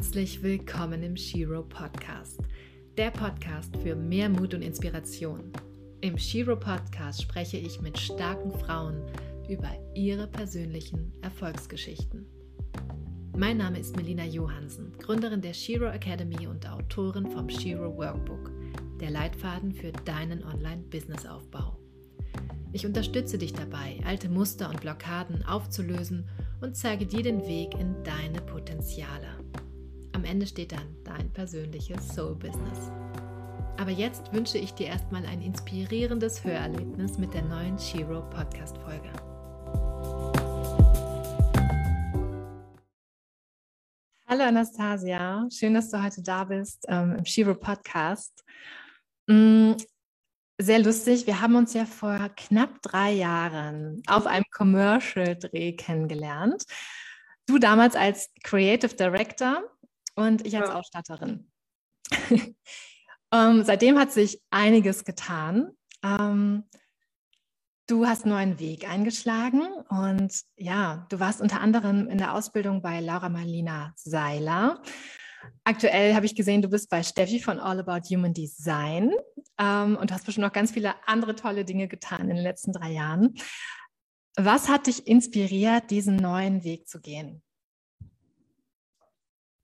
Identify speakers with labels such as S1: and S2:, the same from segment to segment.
S1: Herzlich willkommen im Shiro Podcast, der Podcast für mehr Mut und Inspiration. Im Shiro Podcast spreche ich mit starken Frauen über ihre persönlichen Erfolgsgeschichten. Mein Name ist Melina Johansen, Gründerin der Shiro Academy und Autorin vom Shiro Workbook, der Leitfaden für deinen Online-Business-Aufbau. Ich unterstütze dich dabei, alte Muster und Blockaden aufzulösen und zeige dir den Weg in deine Potenziale. Am Ende steht dann dein persönliches Soul-Business. Aber jetzt wünsche ich dir erstmal ein inspirierendes Hörerlebnis mit der neuen Shiro Podcast-Folge. Hallo Anastasia, schön, dass du heute da bist ähm, im Shiro Podcast. Mm, sehr lustig. Wir haben uns ja vor knapp drei Jahren auf einem Commercial-Dreh kennengelernt. Du damals als Creative Director und ich als ja. Ausstatterin. um, ähm, seitdem hat sich einiges getan. Um, ähm, du hast einen neuen Weg eingeschlagen und ja, du warst unter anderem in der Ausbildung bei Laura Marlina Seiler Aktuell habe ich gesehen, du bist bei Steffi von All About Human Design ähm, und hast bestimmt noch ganz viele andere tolle Dinge getan in den letzten drei Jahren. Was hat dich inspiriert, diesen neuen Weg zu gehen?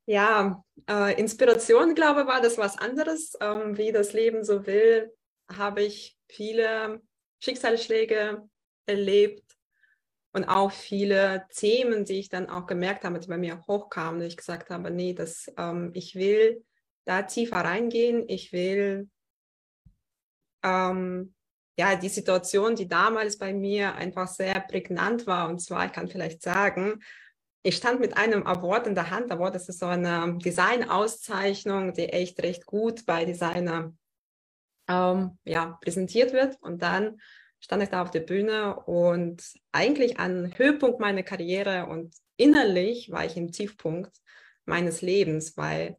S2: Ja, äh, Inspiration, glaube ich, war das was anderes. Ähm, wie das Leben so will, habe ich viele Schicksalsschläge erlebt, und auch viele Themen, die ich dann auch gemerkt habe, die bei mir hochkamen, ich gesagt habe, nee, das, ähm, ich will da tiefer reingehen, ich will ähm, ja die Situation, die damals bei mir einfach sehr prägnant war, und zwar, ich kann vielleicht sagen, ich stand mit einem Award in der Hand. Award, das ist so eine Design-Auszeichnung, die echt recht gut bei Designer ähm, ja, präsentiert wird. Und dann stand ich da auf der Bühne und eigentlich an Höhepunkt meiner Karriere und innerlich war ich im Tiefpunkt meines Lebens, weil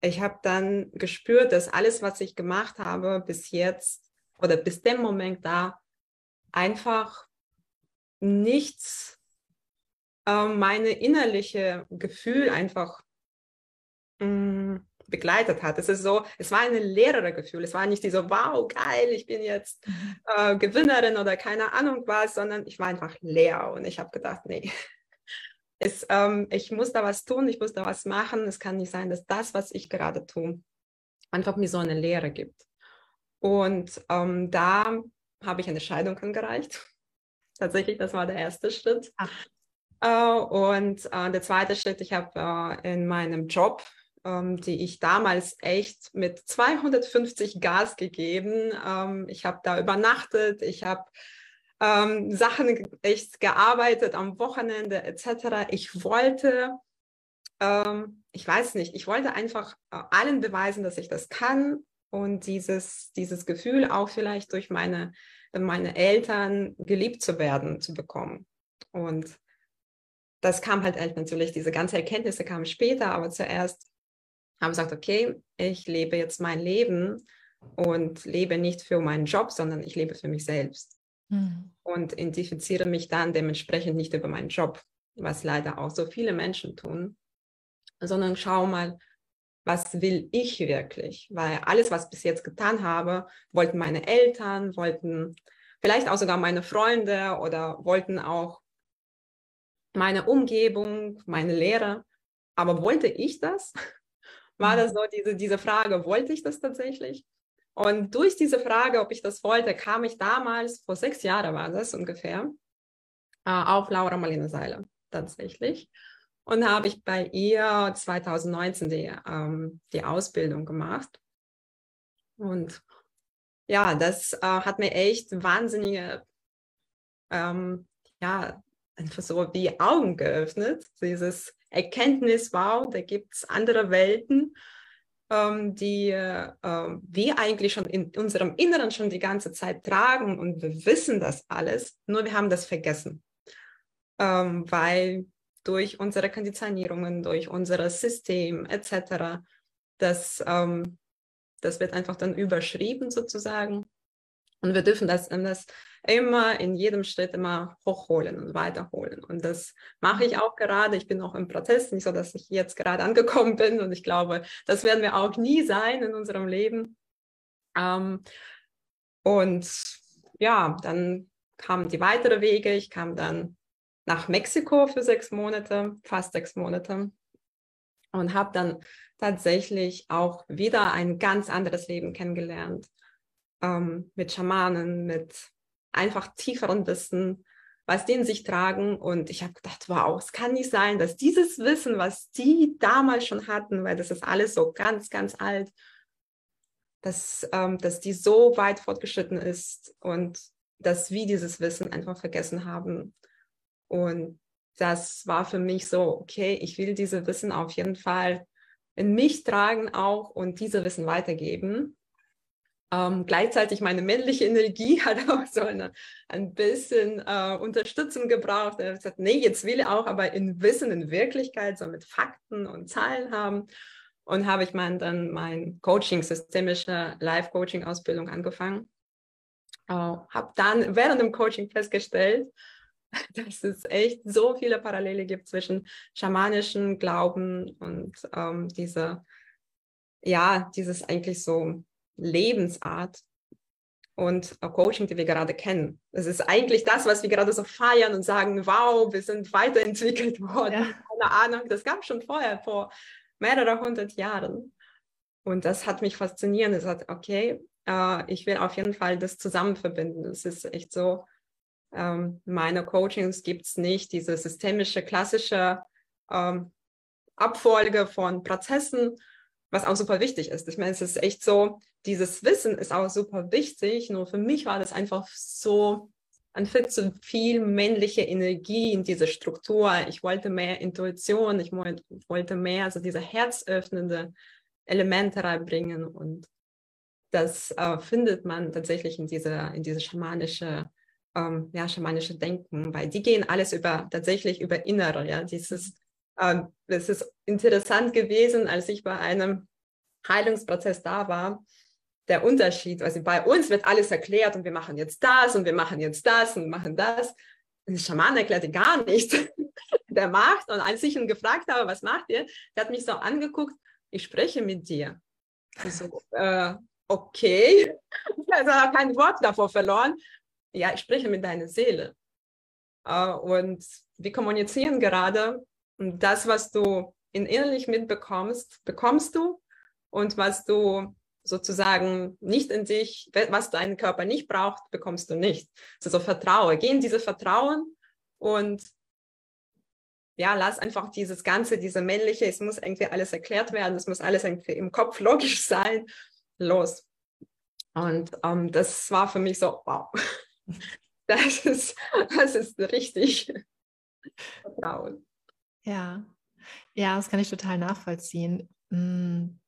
S2: ich habe dann gespürt, dass alles, was ich gemacht habe bis jetzt oder bis dem Moment da, einfach nichts äh, meine innerliche Gefühl einfach mh, mm, begleitet hat. Es ist so, es war ein leerer Gefühl. Es war nicht die so, wow, geil, ich bin jetzt mhm. äh, Gewinnerin oder keine Ahnung was, sondern ich war einfach leer und ich habe gedacht, nee, es, ähm, ich muss da was tun, ich muss da was machen. Es kann nicht sein, dass das, was ich gerade tue, einfach mir so eine Leere gibt. Und ähm, da habe ich eine Scheidung angereicht. Tatsächlich, das war der erste Schritt. Uh, und uh, der zweite Schritt, ich habe uh, in meinem Job ähm, die ich damals echt mit 250 Gas gegeben. Ähm, ich habe da übernachtet, ich habe ähm, Sachen echt gearbeitet am Wochenende etc. Ich wollte, ich weiß nicht, ich wollte einfach äh, allen beweisen, dass ich das kann und dieses, dieses Gefühl auch vielleicht durch meine, meine Eltern geliebt zu werden, zu bekommen. Und das kam halt natürlich, diese ganzen Erkenntnisse kamen später, aber zuerst habe gesagt, okay, ich lebe jetzt mein Leben und lebe nicht für meinen Job, sondern ich lebe für mich selbst. Mhm. Und identifiziere mich dann dementsprechend nicht über meinen Job, was leider auch so viele Menschen tun, sondern schau mal, was will ich wirklich? Weil alles, was ich bis jetzt getan habe, wollten meine Eltern, wollten vielleicht auch sogar meine Freunde oder wollten auch meine Umgebung, meine Lehre. Aber wollte ich das? war das mhm. so diese, diese Frage, wollte ich das tatsächlich? Und durch diese Frage, ob ich das wollte, kam ich damals, vor sechs Jahren war das ungefähr, äh, auf Laura Marlene Seiler tatsächlich. Und habe ich bei ihr 2019 die, ähm, die Ausbildung gemacht. Und ja, das äh, hat mir echt wahnsinnige, ähm, ja, einfach so die Augen geöffnet. Dieses Erkenntnis, wow, da gibt es andere Welten, ähm, die äh, wir eigentlich schon in unserem Inneren schon die ganze Zeit tragen und wir wissen das alles, nur wir haben das vergessen, ähm, weil durch unsere Konditionierungen, durch unser System etc., das, ähm, das wird einfach dann überschrieben sozusagen. Und wir dürfen das, das immer in jedem Schritt immer hochholen und weiterholen. Und das mache ich auch gerade. Ich bin noch im Prozess, nicht so, dass ich jetzt gerade angekommen bin. Und ich glaube, das werden wir auch nie sein in unserem Leben. Ähm, und ja, dann kamen die weiteren Wege. Ich kam dann nach Mexiko für sechs Monate, fast sechs Monate. Und habe dann tatsächlich auch wieder ein ganz anderes Leben kennengelernt. Ähm, mit Schamanen, mit einfach tieferen Wissen, was die sich tragen. Und ich habe gedacht, wow, es kann nicht sein, dass dieses Wissen, was die damals schon hatten, weil das ist alles so ganz, ganz alt, dass, ähm, dass die so weit fortgeschritten ist und dass wir dieses Wissen einfach vergessen haben. Und das war für mich so, okay, ich will diese Wissen auf jeden Fall in mich tragen auch und diese Wissen weitergeben. Ähm, gleichzeitig meine männliche Energie hat auch so eine, ein bisschen äh, Unterstützung gebraucht. Er hat gesagt, nee, jetzt will ich auch aber in Wissen, in Wirklichkeit, so mit Fakten und Zahlen haben. Und habe ich mein, dann mein Coaching, systemische Live-Coaching-Ausbildung angefangen. Äh, habe dann während dem Coaching festgestellt, dass es echt so viele Parallele gibt zwischen schamanischen Glauben und ähm, diese, ja, dieses eigentlich so Lebensart und Coaching, die wir gerade kennen. Es ist eigentlich das, was wir gerade so feiern und sagen, wow, wir sind weiterentwickelt worden. Ja. Keine Ahnung, das gab es schon vorher, vor mehreren hundert Jahren. Und das hat mich fasziniert. Es hat, okay, äh, ich will auf jeden Fall das zusammen verbinden. Es ist echt so, ähm, meine Coachings gibt es nicht diese systemische, klassische ähm, Abfolge von Prozessen, was auch super wichtig ist. Ich meine, es ist echt so, dieses Wissen ist auch super wichtig, nur für mich war das einfach so, ein viel zu viel männliche Energie in diese Struktur. Ich wollte mehr Intuition, ich wollte mehr also diese herzöffnende Elemente reinbringen und das äh, findet man tatsächlich in dieser, in diese schamanische ähm, ja, schamanische Denken, weil die gehen alles über, tatsächlich über Innere. Ja, dieses, ähm, das ist interessant gewesen, als ich bei einem Heilungsprozess da war, der Unterschied, also bei uns wird alles erklärt und wir machen jetzt das und wir machen jetzt das und machen das. Der Schaman erklärte gar nichts. der macht und als ich ihn gefragt habe, was macht ihr, der hat mich so angeguckt, ich spreche mit dir. Ich so, äh, okay. Also kein Wort davor verloren ja, ich spreche mit deiner Seele. Äh, und wir kommunizieren gerade und das, was du in innerlich mitbekommst, bekommst du und was du sozusagen nicht in dich, was dein Körper nicht braucht, bekommst du nicht. Also vertraue, geh in diese Vertrauen und ja, lass einfach dieses Ganze, diese männliche, es muss irgendwie alles erklärt werden, es muss alles irgendwie im Kopf logisch sein, los. Und ähm, das war für mich so, wow, Das ist, das ist richtig Vertrauen.
S1: Ja, ja, das kann ich total nachvollziehen. Hm,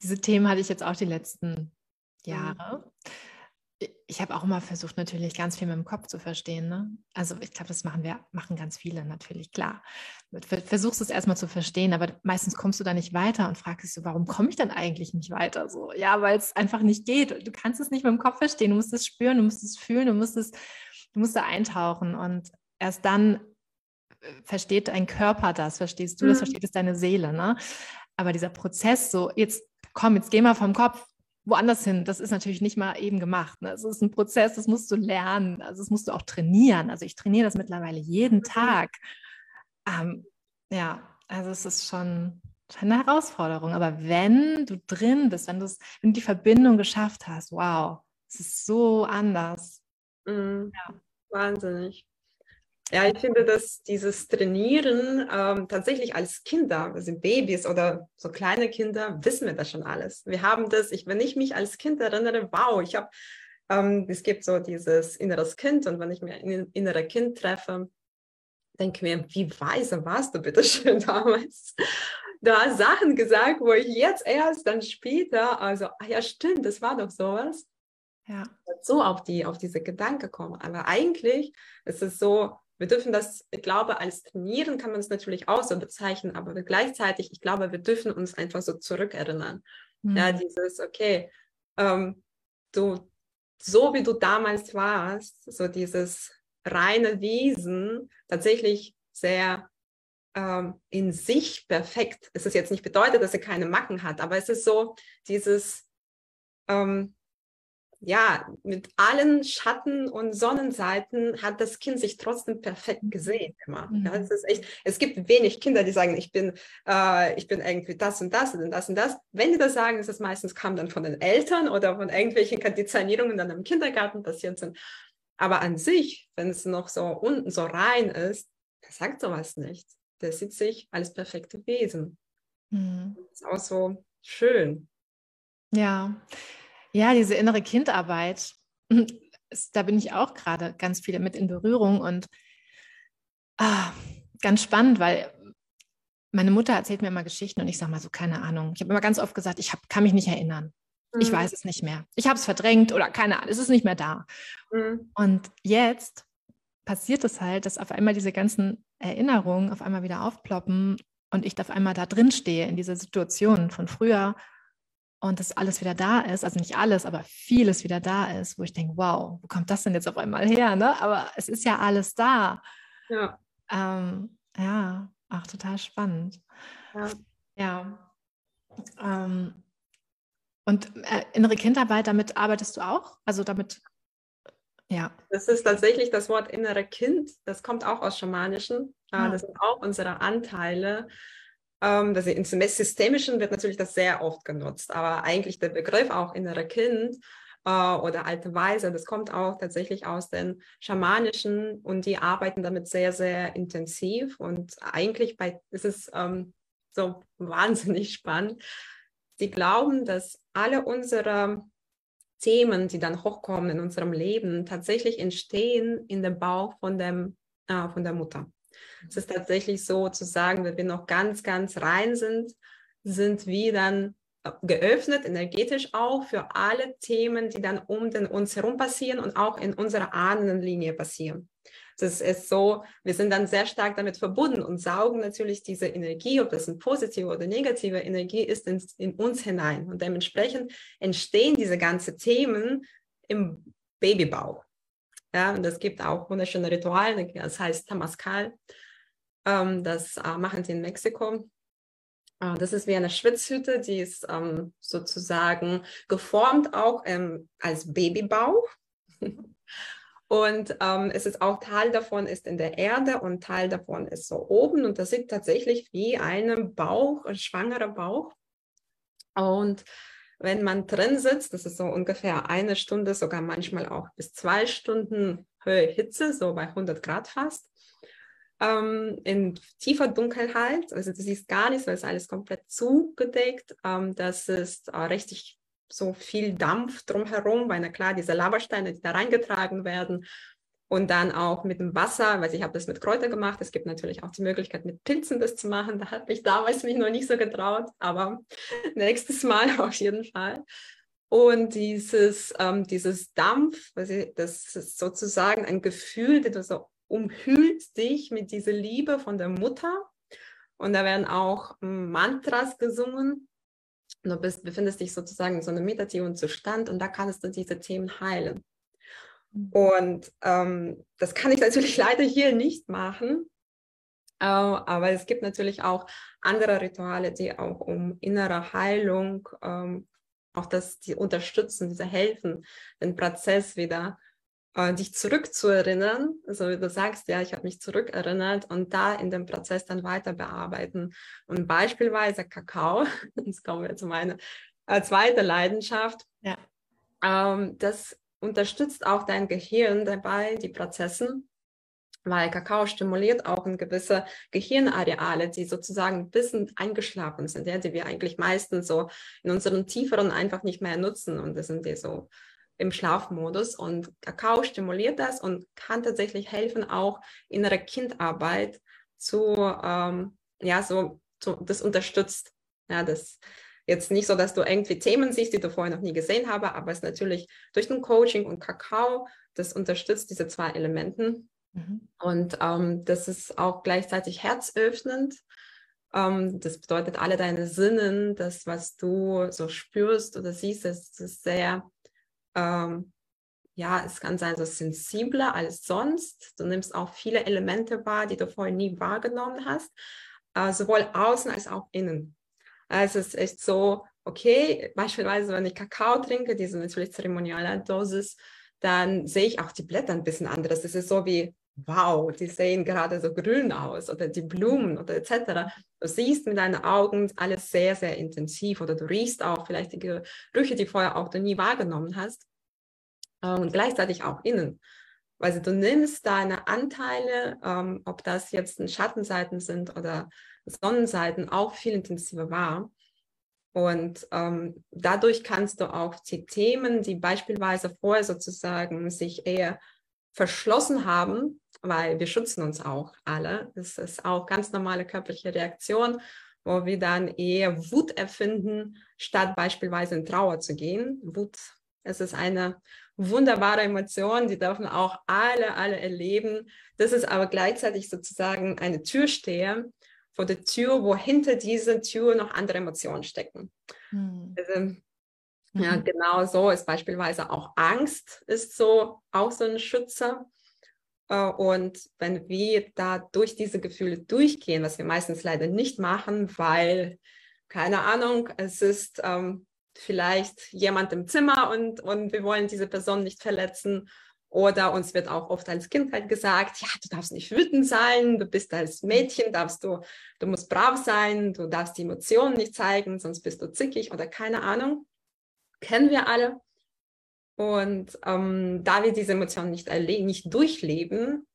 S1: diese Themen hatte ich jetzt auch die letzten mhm. Jahre ich habe auch immer versucht, natürlich ganz viel mit dem Kopf zu verstehen. Ne? Also ich glaube, das machen wir, machen ganz viele natürlich, klar. Versuchst es erstmal zu verstehen, aber meistens kommst du da nicht weiter und fragst dich so, warum komme ich denn eigentlich nicht weiter? So, ja, weil es einfach nicht geht. Du kannst es nicht mit dem Kopf verstehen, du musst es spüren, du musst es fühlen, du musst es, du musst da eintauchen und erst dann versteht dein Körper das, verstehst du das, mhm. versteht es deine Seele. Ne? Aber dieser Prozess, so jetzt komm, jetzt geh mal vom Kopf woanders hin. Das ist natürlich nicht mal eben gemacht. Ne? Es ist ein Prozess, das musst du lernen. Also das musst du auch trainieren. Also ich trainiere das mittlerweile jeden mhm. Tag. Ähm, ja, also es ist schon eine Herausforderung. Aber wenn du drin bist, wenn, wenn du die Verbindung geschafft hast, wow, es ist so anders.
S2: Mhm. Ja. Wahnsinnig. Ja, ich finde, dass dieses Trainieren ähm, tatsächlich als Kinder, also Babys oder so kleine Kinder, wissen wir das schon alles. Wir haben das, ich, wenn ich mich als Kind erinnere, wow, ich habe, ähm, es gibt so dieses inneres Kind und wenn ich mir ein inneres Kind treffe, denke mir, wie weise warst du bitte schön damals? Du hast Sachen gesagt, wo ich jetzt erst dann später, also, ah ja, stimmt, das war doch sowas. Ja. So auf, die, auf diese Gedanken kommen. Aber eigentlich ist es so, wir dürfen das, ich glaube, als Trainieren kann man es natürlich auch so bezeichnen, aber gleichzeitig, ich glaube, wir dürfen uns einfach so zurückerinnern. Mhm. Ja, dieses, okay, ähm, du, so wie du damals warst, so dieses reine Wesen, tatsächlich sehr ähm, in sich perfekt. Es ist jetzt nicht bedeutet, dass er keine Macken hat, aber es ist so dieses, ähm, ja, mit allen Schatten und Sonnenseiten hat das Kind sich trotzdem perfekt mhm. gesehen immer. Mhm. Ja, es ist echt, es gibt wenig Kinder, die sagen, ich bin, äh, ich bin irgendwie das und das und das und das. Wenn die das sagen, ist es meistens kam dann von den Eltern oder von irgendwelchen Konditionierungen dann im Kindergarten passiert sind. Aber an sich, wenn es noch so unten so rein ist, der sagt sowas nicht. Der sieht sich als perfekte Wesen. Mhm. Das ist auch so schön.
S1: Ja, ja, diese innere Kindarbeit, da bin ich auch gerade ganz viel mit in Berührung und ah, ganz spannend, weil meine Mutter erzählt mir immer Geschichten und ich sage mal so, keine Ahnung. Ich habe immer ganz oft gesagt, ich hab, kann mich nicht erinnern. Mhm. Ich weiß es nicht mehr. Ich habe es verdrängt oder keine Ahnung, es ist nicht mehr da. Mhm. Und jetzt passiert es halt, dass auf einmal diese ganzen Erinnerungen auf einmal wieder aufploppen und ich auf einmal da drin stehe in dieser Situation von früher und das alles wieder da ist, also nicht alles, aber vieles wieder da ist, wo ich denke, wow, wo kommt das denn jetzt auf einmal her? Ne? Aber es ist ja alles da. Ja. Ähm, ja, ach, total spannend. Ja. ja. Ähm, und äh, innere Kindarbeit, damit arbeitest du auch? Also damit,
S2: ja. Das ist tatsächlich das Wort innere Kind, das kommt auch aus Schamanischen. Ah. Das sind auch unsere Anteile ähm, das im Systemischen wird natürlich das sehr oft genutzt, aber eigentlich der Begriff auch innerer Kind äh, oder alte Weise, das kommt auch tatsächlich aus den Schamanischen und die arbeiten damit sehr, sehr intensiv und eigentlich bei, ist es ähm, so wahnsinnig spannend. Sie glauben, dass alle unsere Themen, die dann hochkommen in unserem Leben, tatsächlich entstehen in dem Bauch von, dem, äh, von der Mutter. Es ist tatsächlich so zu sagen, wenn wir noch ganz, ganz rein sind, sind wir dann äh, geöffnet, energetisch auch für alle Themen, die dann um den, uns herum passieren und auch in unserer Ahnenlinie passieren. Das ist so, wir sind dann sehr stark damit verbunden und saugen natürlich diese Energie, ob das eine positive oder negative Energie ist, in, in uns hinein. Und dementsprechend entstehen diese ganzen Themen im Babybauch. Ja, und es gibt auch wunderschöne Rituale, das heißt Tamaskal. Ähm, das äh, machen sie in Mexiko. Äh, das ist wie eine Schwitzhütte, die ist ähm, sozusagen geformt auch ähm, als Babybauch. Und ähm, es ist auch Teil davon ist in der Erde und Teil davon ist so oben. Und das sieht tatsächlich wie ein Bauch, ein schwangerer Bauch. Und wenn man drin sitzt, das ist so ungefähr eine Stunde, sogar manchmal auch bis zwei Stunden Höhe Hitze, so bei 100 Grad fast, ähm, in tiefer Dunkelheit. Also du siehst gar nichts, weil es alles komplett zugedeckt. Ähm, das ist äh, richtig so viel Dampf drumherum, weil na klar, diese Lavasteine, die da reingetragen werden, und dann auch mit dem Wasser, weil ich habe das mit Kräuter gemacht. Es gibt natürlich auch die Möglichkeit, mit Pilzen das zu machen. Da hat mich damals mich noch nicht so getraut, aber nächstes Mal auf jeden Fall. Und dieses, ähm, dieses Dampf, das ist sozusagen ein Gefühl, das so umhüllt dich mit dieser Liebe von der Mutter. Und da werden auch Mantras gesungen. Du bist, befindest dich sozusagen in so einem meditativen Zustand und da kannst du diese Themen heilen. Und ähm, das kann ich natürlich leider hier nicht machen. Äh, aber es gibt natürlich auch andere Rituale, die auch um innere Heilung, ähm, auch das, die unterstützen, diese helfen, den Prozess wieder äh, dich zurückzuerinnern. Also wie du sagst, ja, ich habe mich zurückerinnert und da in dem Prozess dann weiter bearbeiten. Und beispielsweise Kakao, jetzt kommen wir zu meiner äh, zweiten Leidenschaft. Ja. Ähm, das unterstützt auch dein Gehirn dabei, die Prozesse, weil Kakao stimuliert auch ein gewisse Gehirnareale, die sozusagen ein bisschen eingeschlafen sind, ja, die wir eigentlich meistens so in unseren tieferen einfach nicht mehr nutzen und das sind die so im Schlafmodus. Und Kakao stimuliert das und kann tatsächlich helfen, auch innere Kindarbeit zu, ähm, ja, so, zu, das unterstützt, ja, das Jetzt nicht so, dass du irgendwie Themen siehst, die du vorher noch nie gesehen habe, aber es natürlich durch den Coaching und Kakao, das unterstützt diese zwei Elementen. Mhm. Und ähm, das ist auch gleichzeitig herzöffnend. Ähm, das bedeutet, alle deine Sinnen, das, was du so spürst oder siehst, das ist sehr ähm, ja, es kann sein, so sensibler als sonst. Du nimmst auch viele Elemente wahr, die du vorher nie wahrgenommen hast, äh, sowohl außen als auch innen. Also es ist echt so, okay, beispielsweise, wenn ich Kakao trinke, diese natürlich zeremoniale Dosis, dann sehe ich auch die Blätter ein bisschen anders. Es ist so wie, wow, die sehen gerade so grün aus oder die Blumen oder etc. Du siehst mit deinen Augen alles sehr, sehr intensiv oder du riechst auch vielleicht die Gerüche, die vorher auch du nie wahrgenommen hast äh, und gleichzeitig auch innen. Also du nimmst deine Anteile, ähm, ob das jetzt Schattenseiten sind oder Sonnenseiten, auch viel intensiver wahr. Und ähm, dadurch kannst du auch die Themen, die beispielsweise vorher sozusagen sich eher verschlossen haben, weil wir schützen uns auch alle. Das ist auch ganz normale körperliche Reaktion, wo wir dann eher Wut erfinden, statt beispielsweise in Trauer zu gehen. Wut, es ist eine wunderbare Emotion, die dürfen auch alle, alle erleben. Das ist aber gleichzeitig sozusagen eine Türsteher vor der Tür, wo hinter dieser Tür noch andere Emotionen stecken. Mhm. Also, ja, mhm. genau so ist beispielsweise auch Angst ist so auch so ein Schützer. Äh, und wenn wir da durch diese Gefühle durchgehen, was wir meistens leider nicht machen, weil, keine Ahnung, es ist ähm, vielleicht jemand im Zimmer und, und wir wollen diese Person nicht verletzen. Oder uns wird auch oft als Kind halt gesagt, ja, du darfst nicht wütend sein, du bist als Mädchen, darfst du, du musst brav sein, du darfst die Emotionen nicht zeigen, sonst bist du zickig oder keine Ahnung. Kennen wir alle. Und ähm, da wir diese Emotionen nicht, nicht durchleben,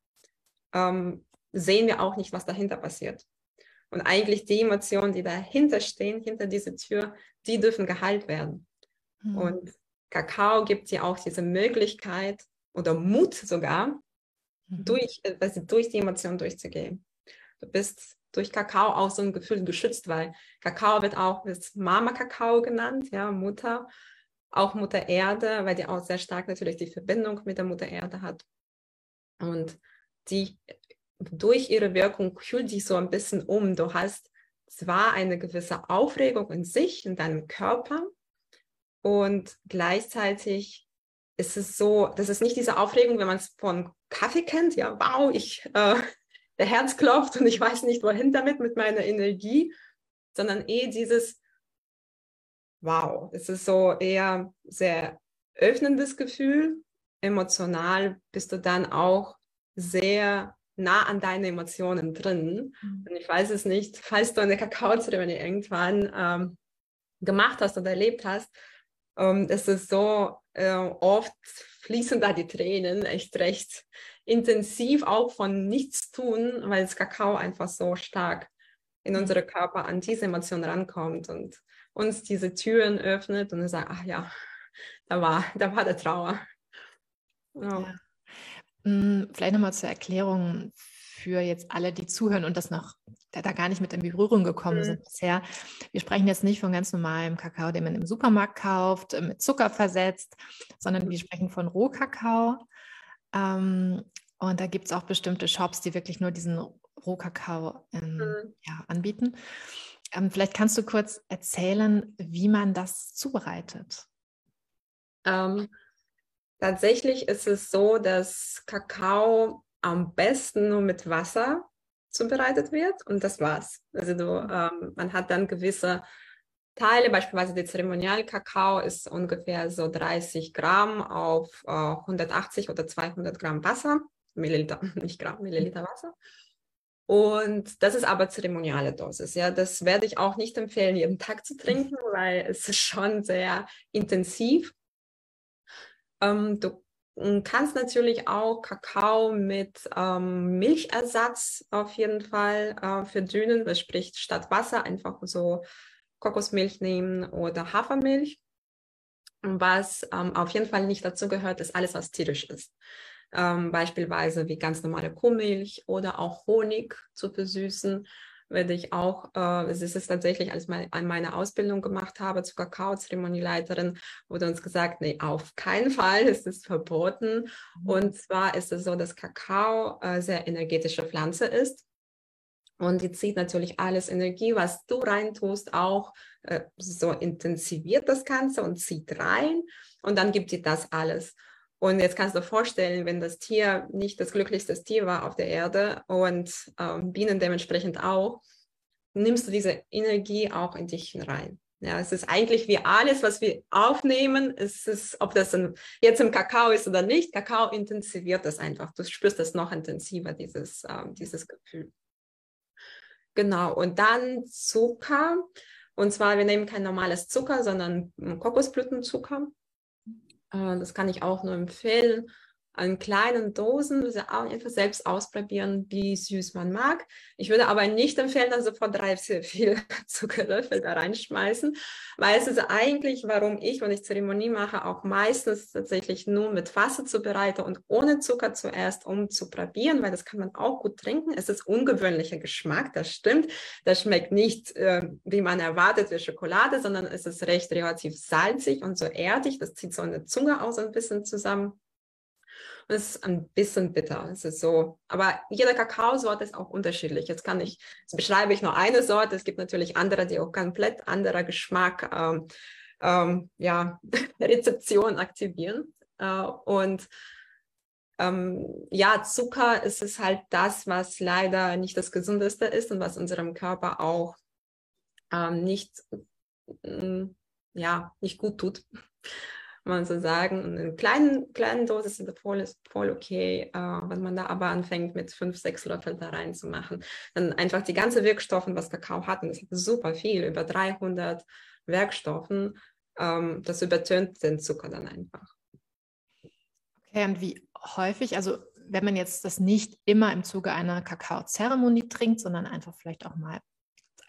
S2: ähm, sehen wir auch nicht, was dahinter passiert. Und eigentlich die Emotionen, die dahinter stehen, hinter dieser Tür, die dürfen geheilt werden. Mhm. Und Kakao gibt dir auch diese Möglichkeit oder Mut sogar, mhm. durch, also durch die Emotionen durchzugehen. Du bist durch Kakao auch so ein Gefühl geschützt, weil Kakao wird auch als Mama-Kakao genannt, ja, Mutter, auch Mutter Erde, weil die auch sehr stark natürlich die Verbindung mit der Mutter Erde hat. Und die durch ihre Wirkung kühlt dich so ein bisschen um. Du hast zwar eine gewisse Aufregung in sich, in deinem Körper und gleichzeitig ist es so, das ist nicht diese Aufregung, wenn man es von Kaffee kennt, ja, wow, ich, äh, der Herz klopft und ich weiß nicht, wohin damit mit meiner Energie, sondern eh dieses, wow, es ist so eher sehr öffnendes Gefühl. Emotional bist du dann auch sehr nah an deine Emotionen drin. Mhm. Und ich weiß es nicht, falls du eine Kakaozeremonie irgendwann ähm, gemacht hast oder erlebt hast, ähm, es ist so, äh, oft fließen da die Tränen echt recht intensiv, auch von nichts tun, weil das Kakao einfach so stark in mhm. unsere Körper an diese Emotionen rankommt und uns diese Türen öffnet und sagt, ach ja, da war, da war der Trauer.
S1: Ja. Ja. Hm, vielleicht nochmal zur Erklärung für jetzt alle, die zuhören und das noch da, da gar nicht mit in Berührung gekommen mhm. sind bisher. Wir sprechen jetzt nicht von ganz normalem Kakao, den man im Supermarkt kauft, äh, mit Zucker versetzt, sondern wir sprechen von Rohkakao. Ähm, und da gibt es auch bestimmte Shops, die wirklich nur diesen Rohkakao ähm, mhm. ja, anbieten. Ähm, vielleicht kannst du kurz erzählen, wie man das zubereitet.
S2: Ähm, tatsächlich ist es so, dass Kakao am besten nur mit Wasser zubereitet wird und das war's. Also du, ähm, man hat dann gewisse Teile, beispielsweise der Zeremonialkakao ist ungefähr so 30 Gramm auf äh, 180 oder 200 Gramm Wasser, Milliliter, nicht Gramm, Milliliter Wasser. Und das ist aber zeremoniale Dosis. Ja, das werde ich auch nicht empfehlen, jeden Tag zu trinken, weil es ist schon sehr intensiv. Ähm, du kannst natürlich auch Kakao mit ähm, Milchersatz auf jeden Fall äh, verdünnen, das spricht statt Wasser einfach so Kokosmilch nehmen oder Hafermilch. Was ähm, auf jeden Fall nicht dazu gehört, ist alles, was tierisch ist. Ähm, beispielsweise wie ganz normale Kuhmilch oder auch Honig zu versüßen werde ich auch, äh, es ist tatsächlich, als ich an meine Ausbildung gemacht habe zur Kakao-Zeremonieleiterin, wurde uns gesagt, nee, auf keinen Fall ist es verboten. Mhm. Und zwar ist es so, dass Kakao äh, sehr energetische Pflanze ist. Und die zieht natürlich alles Energie, was du reintust, auch äh, so intensiviert das Ganze und zieht rein. Und dann gibt dir das alles. Und jetzt kannst du dir vorstellen, wenn das Tier nicht das glücklichste Tier war auf der Erde und ähm, Bienen dementsprechend auch, nimmst du diese Energie auch in dich hinein. Ja, es ist eigentlich wie alles, was wir aufnehmen. Es ist, ob das ein, jetzt im Kakao ist oder nicht, Kakao intensiviert das einfach. Du spürst das noch intensiver, dieses, ähm, dieses Gefühl. Genau, und dann Zucker. Und zwar, wir nehmen kein normales Zucker, sondern Kokosblütenzucker. Äh, das kann ich auch nur empfehlen. An kleinen Dosen, einfach selbst ausprobieren, wie süß man mag. Ich würde aber nicht empfehlen, dann sofort drei, viel Zuckerlöffel da reinschmeißen, weil es ist eigentlich, warum ich, wenn ich Zeremonie mache, auch meistens tatsächlich nur mit Wasser zubereite und ohne Zucker zuerst, um zu probieren, weil das kann man auch gut trinken. Es ist ungewöhnlicher Geschmack, das stimmt. Das schmeckt nicht, äh, wie man erwartet, wie Schokolade, sondern es ist recht relativ salzig und so erdig. Das zieht so eine Zunge auch so ein bisschen zusammen. Und es ist ein bisschen bitter. Es ist so, aber jede Kakaosorte ist auch unterschiedlich. Jetzt kann ich, jetzt beschreibe ich nur eine Sorte. Es gibt natürlich andere, die auch komplett anderer Geschmack, ähm, ähm, ja, Rezeption aktivieren. Äh, und ähm, ja, Zucker ist es halt das, was leider nicht das Gesundeste ist und was unserem Körper auch ähm, nicht, mm, ja, nicht gut tut man so sagen. In kleinen, kleinen Dosis ist das voll, voll okay. Äh, wenn man da aber anfängt, mit fünf, sechs Löffeln da reinzumachen, dann einfach die ganze Wirkstoffe, was Kakao hat, und das hat super viel, über 300 Werkstoffen, ähm, das übertönt den Zucker dann einfach.
S1: Okay, und wie häufig, also wenn man jetzt das nicht immer im Zuge einer Kakaozeremonie trinkt, sondern einfach vielleicht auch mal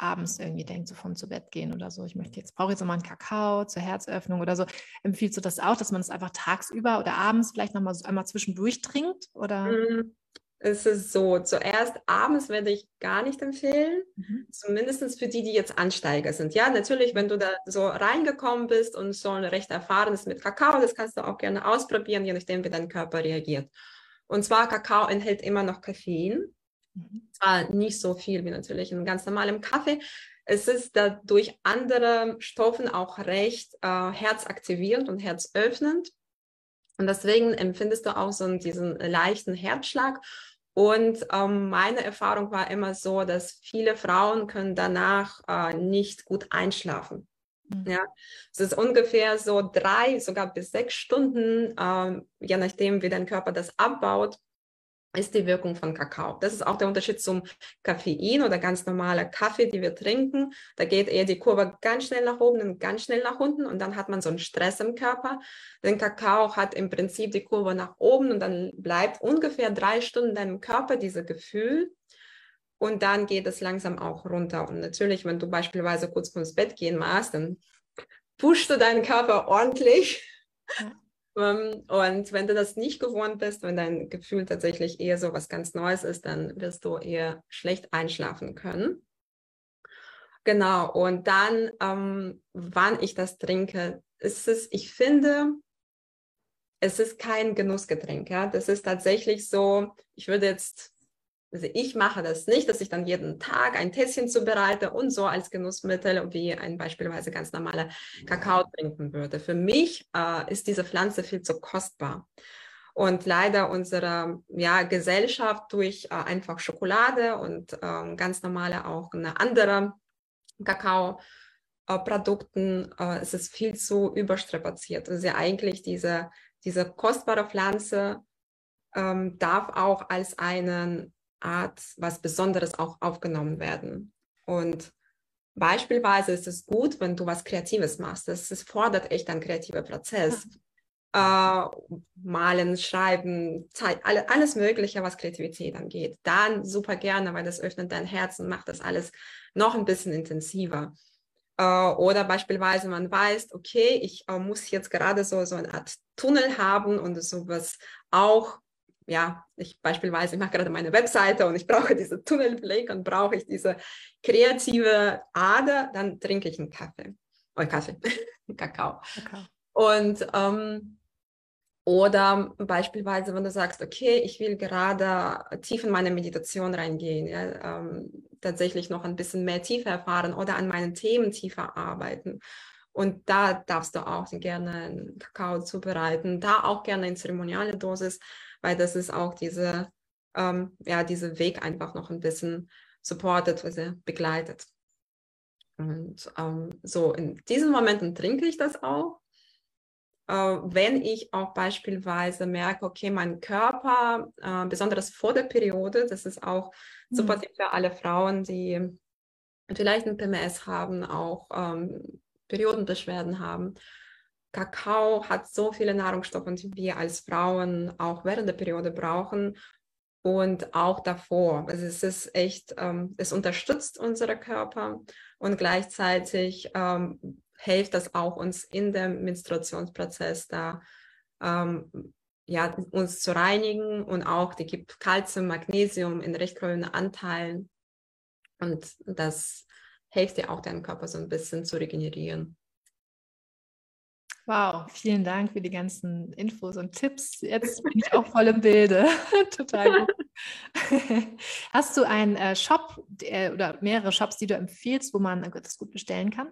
S1: abends irgendwie denkt, so vom zu Bett gehen oder so, ich möchte jetzt, brauche jetzt nochmal einen Kakao zur Herzöffnung oder so, empfiehlst du das auch, dass man es einfach tagsüber oder abends vielleicht nochmal so einmal zwischendurch trinkt? Oder?
S2: Mm, es ist so, zuerst abends werde ich gar nicht empfehlen, mhm. zumindest für die, die jetzt Ansteiger sind. Ja, natürlich, wenn du da so reingekommen bist und so ein recht erfahrenes mit Kakao, das kannst du auch gerne ausprobieren, je nachdem, wie dein Körper reagiert. Und zwar, Kakao enthält immer noch Koffein. Mhm. Zwar nicht so viel wie natürlich in ganz normalem Kaffee. Es ist dadurch andere Stoffen auch recht äh, herzaktivierend und herzöffnend. Und deswegen empfindest du auch so diesen leichten Herzschlag. Und ähm, meine Erfahrung war immer so, dass viele Frauen können danach äh, nicht gut einschlafen. Mhm. Ja, es ist ungefähr so drei, sogar bis sechs Stunden, äh, je nachdem, wie dein Körper das abbaut, ist die Wirkung von Kakao. Das ist auch der Unterschied zum Koffein oder ganz normaler Kaffee, die wir trinken. Da geht eher die Kurve ganz schnell nach oben und ganz schnell nach unten und dann hat man so einen Stress im Körper. Denn Kakao hat im Prinzip die Kurve nach oben und dann bleibt ungefähr drei Stunden in deinem Körper dieses Gefühl und dann geht es langsam auch runter. Und natürlich, wenn du beispielsweise kurz vor ins Bett gehen machst, dann pushst du deinen Körper ordentlich. Ähm, und wenn du das nicht gewohnt bist, wenn dein Gefühl tatsächlich eher so was ganz Neues ist, dann wirst du eher schlecht einschlafen können. Genau, und dann, ähm, wann ich das trinke, ist es, ich finde, es ist kein Genussgetränk. Ja? Das ist tatsächlich so, ich würde jetzt also ich mache das nicht, dass ich dann jeden Tag ein Tässchen zubereite und so als Genussmittel wie ein beispielsweise ganz normaler Kakao trinken würde. Für mich äh, ist diese Pflanze viel zu kostbar. Und leider unsere ja, Gesellschaft durch äh, einfach Schokolade und äh, ganz normale auch eine andere Kakao-Produkten, äh, es ist viel zu überstrapaziert. Also eigentlich diese, diese kostbare Pflanze ähm, darf auch als einen Art was Besonderes auch aufgenommen werden. Und beispielsweise ist es gut, wenn du was Kreatives machst. Das, das fordert echt einen kreativen Prozess. Ja. Äh, malen, schreiben, Zeit, alle, alles Mögliche, was Kreativität angeht. Dann super gerne, weil das öffnet dein Herz und macht das alles noch ein bisschen intensiver. Äh, oder beispielsweise man weiß, okay, ich äh, muss jetzt gerade so, so eine Art Tunnel haben und sowas auch ja, ich beispielsweise, ich mache gerade meine Webseite und ich brauche diese Tunnelblick und brauche ich diese kreative Ader, dann trinke ich einen Kaffee. Oder Kaffee, Kakao. Kakao. Und ähm, oder beispielsweise, wenn du sagst, okay, ich will gerade tief in meine Meditation reingehen, ja, ähm, tatsächlich noch ein bisschen mehr tiefer erfahren oder an meinen Themen tiefer arbeiten Und da darfst du auch gerne einen Kakao zubereiten, da auch gerne in zeremoniale Dosis, weil das ist auch diese, ähm, ja, diese Weg einfach noch ein bisschen supportet, er begleitet. Und ähm, so in diesen Momenten trinke ich das auch. Äh, wenn ich auch beispielsweise merke, okay, mein Körper, äh, besonders vor der Periode, das ist auch mhm. super für alle Frauen, die vielleicht ein PMS haben, auch ähm, Periodenbeschwerden haben. Kakao hat so viele Nahrungsstoffe, die wir als Frauen auch während der Periode brauchen und auch davor. Also es ist echt, ähm, es unterstützt unsere Körper und gleichzeitig ähm, hilft das auch uns in dem Menstruationsprozess da ähm, ja, uns zu reinigen und auch die gibt Kalzium, Magnesium in recht hohen Anteilen und das hilft dir auch deinen Körper so ein bisschen zu regenerieren.
S1: Wow, vielen Dank für die ganzen Infos und Tipps. Jetzt bin ich auch voll im Bilde. Total gut. Hast du einen äh, Shop äh, oder mehrere Shops, die du empfiehlst, wo man das gut bestellen kann?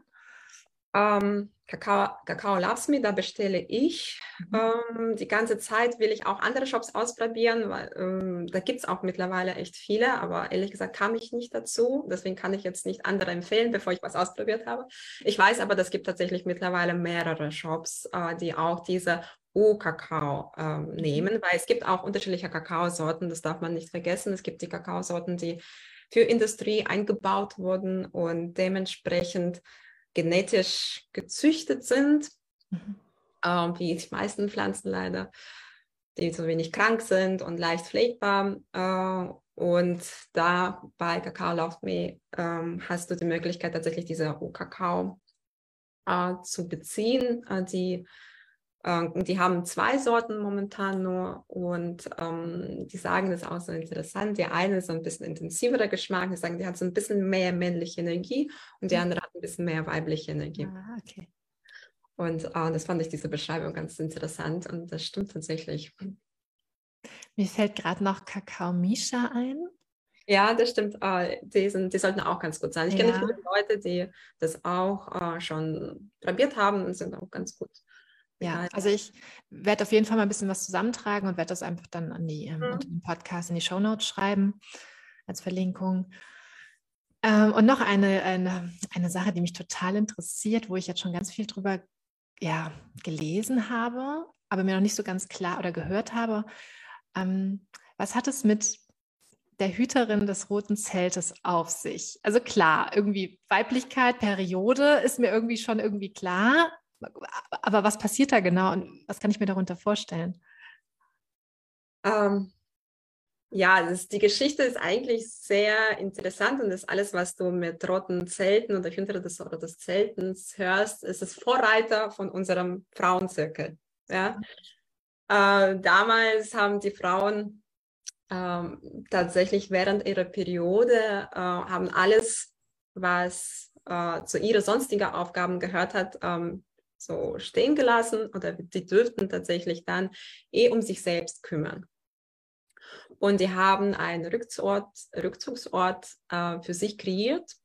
S2: Ähm, Kakao, Kakao Loves Me, da bestelle ich. Mhm. Ähm, die ganze Zeit will ich auch andere Shops ausprobieren, weil ähm, da gibt es auch mittlerweile echt viele, aber ehrlich gesagt kam ich nicht dazu. Deswegen kann ich jetzt nicht andere empfehlen, bevor ich was ausprobiert habe. Ich weiß aber, es gibt tatsächlich mittlerweile mehrere Shops, äh, die auch diese O-Kakao ähm, mhm. nehmen, weil es gibt auch unterschiedliche Kakaosorten, das darf man nicht vergessen. Es gibt die Kakaosorten, die für Industrie eingebaut wurden und dementsprechend genetisch gezüchtet sind, mhm. äh, wie die meisten Pflanzen leider, die so wenig krank sind und leicht pflegbar. Äh, und da bei Kakao Love Me äh, hast du die Möglichkeit, tatsächlich diese Rohkakao äh, zu beziehen, äh, die ähm, die haben zwei Sorten momentan nur und ähm, die sagen das auch so interessant. Die eine ist so ein bisschen intensiverer Geschmack, die sagen, die hat so ein bisschen mehr männliche Energie und die mhm. andere hat ein bisschen mehr weibliche Energie. Ah, okay. Und äh, das fand ich diese Beschreibung ganz interessant und das stimmt tatsächlich.
S1: Mir fällt gerade noch Kakao Misha ein.
S2: Ja, das stimmt. Äh, die, sind, die sollten auch ganz gut sein. Ich ja. kenne viele Leute, die das auch äh, schon probiert haben und sind auch ganz gut.
S1: Ja, also ich werde auf jeden Fall mal ein bisschen was zusammentragen und werde das einfach dann an die ähm, mhm. unter dem Podcast in die Show Notes schreiben als Verlinkung. Ähm, und noch eine, eine, eine Sache, die mich total interessiert, wo ich jetzt schon ganz viel drüber ja, gelesen habe, aber mir noch nicht so ganz klar oder gehört habe. Ähm, was hat es mit der Hüterin des roten Zeltes auf sich? Also klar, irgendwie Weiblichkeit, Periode ist mir irgendwie schon irgendwie klar, aber was passiert da genau und was kann ich mir darunter vorstellen?
S2: Ähm, ja, das, die Geschichte ist eigentlich sehr interessant und das alles, was du mit roten Zelten oder hinter des, oder des Zeltens hörst, ist das Vorreiter von unserem Frauenzirkel. Ja? Äh, damals haben die Frauen äh, tatsächlich während ihrer Periode äh, haben alles, was äh, zu ihren sonstigen Aufgaben gehört hat, ähm, so stehen gelassen oder die dürften tatsächlich dann eh um sich selbst kümmern. Und die haben einen Rückzugsort, Rückzugsort äh, für sich kreiert,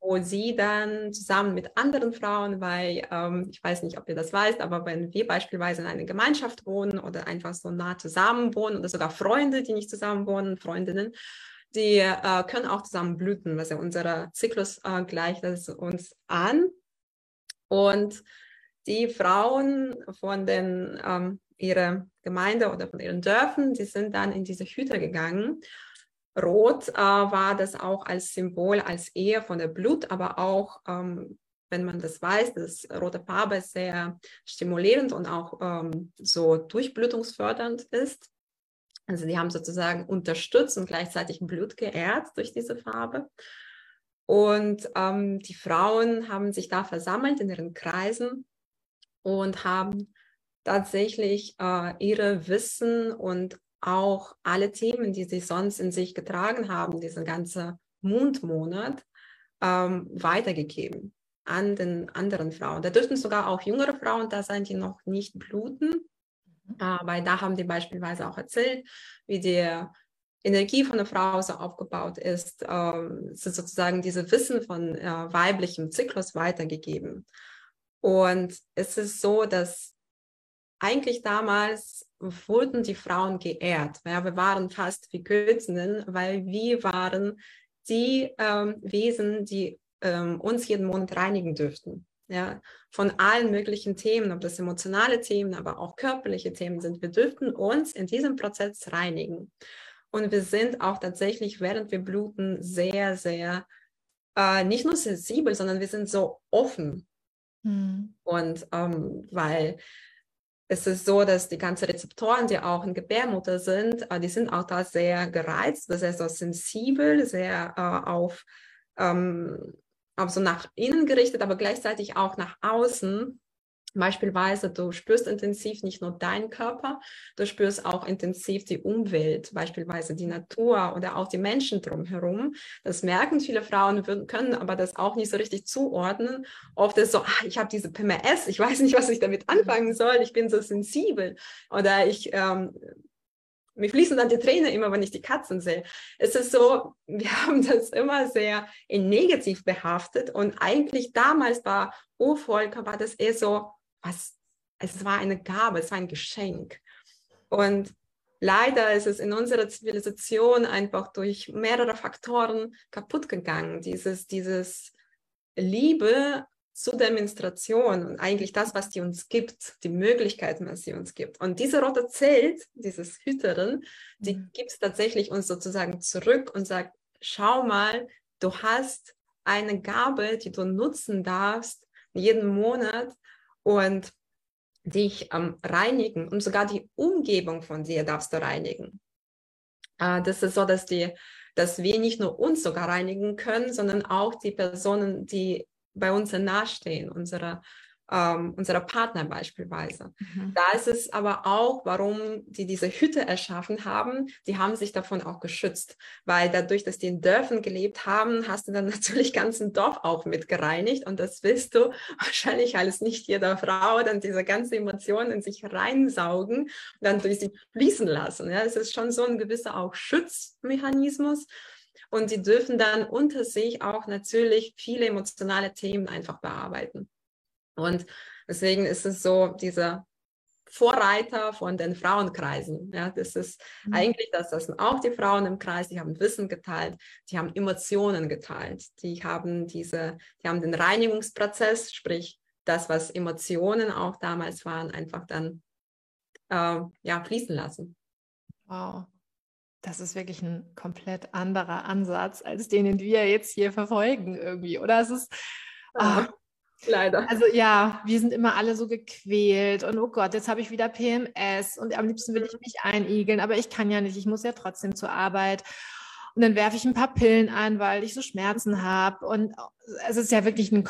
S2: wo sie dann zusammen mit anderen Frauen, weil ähm, ich weiß nicht, ob ihr das weißt, aber wenn wir beispielsweise in einer Gemeinschaft wohnen oder einfach so nah zusammen wohnen oder sogar Freunde, die nicht zusammen wohnen, Freundinnen, die äh, können auch zusammen blüten, was ja unser Zyklus äh, gleicht das uns an. Und die Frauen von den, ähm, ihrer Gemeinde oder von ihren Dörfern, die sind dann in diese Hütte gegangen. Rot äh, war das auch als Symbol, als Ehe von der Blut, aber auch, ähm, wenn man das weiß, das rote Farbe sehr stimulierend und auch ähm, so durchblutungsfördernd ist. Also die haben sozusagen unterstützt und gleichzeitig Blut geehrt durch diese Farbe. Und ähm, die Frauen haben sich da versammelt in ihren Kreisen und haben tatsächlich äh, ihre Wissen und auch alle Themen, die sie sonst in sich getragen haben, diesen ganzen Mondmonat, ähm, weitergegeben an den anderen Frauen. Da dürften sogar auch jüngere Frauen da sein, die noch nicht bluten, mhm. äh, weil da haben die beispielsweise auch erzählt, wie die Energie von der Frau so aufgebaut ist, äh, sozusagen diese Wissen von äh, weiblichem Zyklus weitergegeben. Und es ist so, dass eigentlich damals wurden die Frauen geehrt. Ja, wir waren fast wie Göttinnen, weil wir waren die ähm, Wesen, die ähm, uns jeden Monat reinigen dürften. Ja, von allen möglichen Themen, ob das emotionale Themen, aber auch körperliche Themen sind. Wir dürften uns in diesem Prozess reinigen. Und wir sind auch tatsächlich, während wir bluten, sehr, sehr, äh, nicht nur sensibel, sondern wir sind so offen. Mhm. Und ähm, weil es ist so, dass die ganzen Rezeptoren, die auch in Gebärmutter sind, äh, die sind auch da sehr gereizt, heißt auch sensibel, sehr äh, auf, ähm, auf so nach innen gerichtet, aber gleichzeitig auch nach außen. Beispielsweise, du spürst intensiv nicht nur deinen Körper, du spürst auch intensiv die Umwelt, beispielsweise die Natur oder auch die Menschen drumherum. Das merken viele Frauen, können aber das auch nicht so richtig zuordnen. Oft ist so, ach, ich habe diese PMS, ich weiß nicht, was ich damit anfangen soll, ich bin so sensibel oder ich ähm, mir fließen dann die Tränen immer, wenn ich die Katzen sehe. Es ist so, wir haben das immer sehr in negativ behaftet und eigentlich damals war Urvolker, war das eher so, was, es war eine Gabe, es war ein Geschenk. Und leider ist es in unserer Zivilisation einfach durch mehrere Faktoren kaputt gegangen. Dieses, dieses Liebe zur Demonstration und eigentlich das, was die uns gibt, die Möglichkeiten, was sie uns gibt. Und diese rote Zelt, dieses Hüterin, die mhm. gibt es tatsächlich uns sozusagen zurück und sagt, schau mal, du hast eine Gabe, die du nutzen darfst, jeden Monat und dich ähm, reinigen und sogar die Umgebung von dir darfst du reinigen. Äh, das ist so, dass, die, dass wir nicht nur uns sogar reinigen können, sondern auch die Personen, die bei uns nahestehen, unsere ähm, unserer Partner beispielsweise. Mhm. Da ist es aber auch, warum die diese Hütte erschaffen haben, die haben sich davon auch geschützt, weil dadurch, dass die in Dörfern gelebt haben, hast du dann natürlich ganzen Dorf auch mit gereinigt und das willst du wahrscheinlich alles nicht jeder Frau dann diese ganze Emotionen in sich reinsaugen und dann durch sie fließen lassen. Ja, es ist schon so ein gewisser auch Schutzmechanismus. Und sie dürfen dann unter sich auch natürlich viele emotionale Themen einfach bearbeiten. Und deswegen ist es so dieser Vorreiter von den Frauenkreisen. Ja, das ist mhm. eigentlich das, das sind auch die Frauen im Kreis, die haben Wissen geteilt, die haben Emotionen geteilt, die haben diese, die haben den Reinigungsprozess, sprich das, was Emotionen auch damals waren, einfach dann äh, ja, fließen lassen.
S1: Wow. Das ist wirklich ein komplett anderer Ansatz als den, den wir jetzt hier verfolgen irgendwie, oder? Es ist,
S2: ah, Leider.
S1: Also ja, wir sind immer alle so gequält und oh Gott, jetzt habe ich wieder PMS und am liebsten will ich mich einigeln, aber ich kann ja nicht, ich muss ja trotzdem zur Arbeit. Und dann werfe ich ein paar Pillen ein, weil ich so Schmerzen habe. Und es ist ja wirklich ein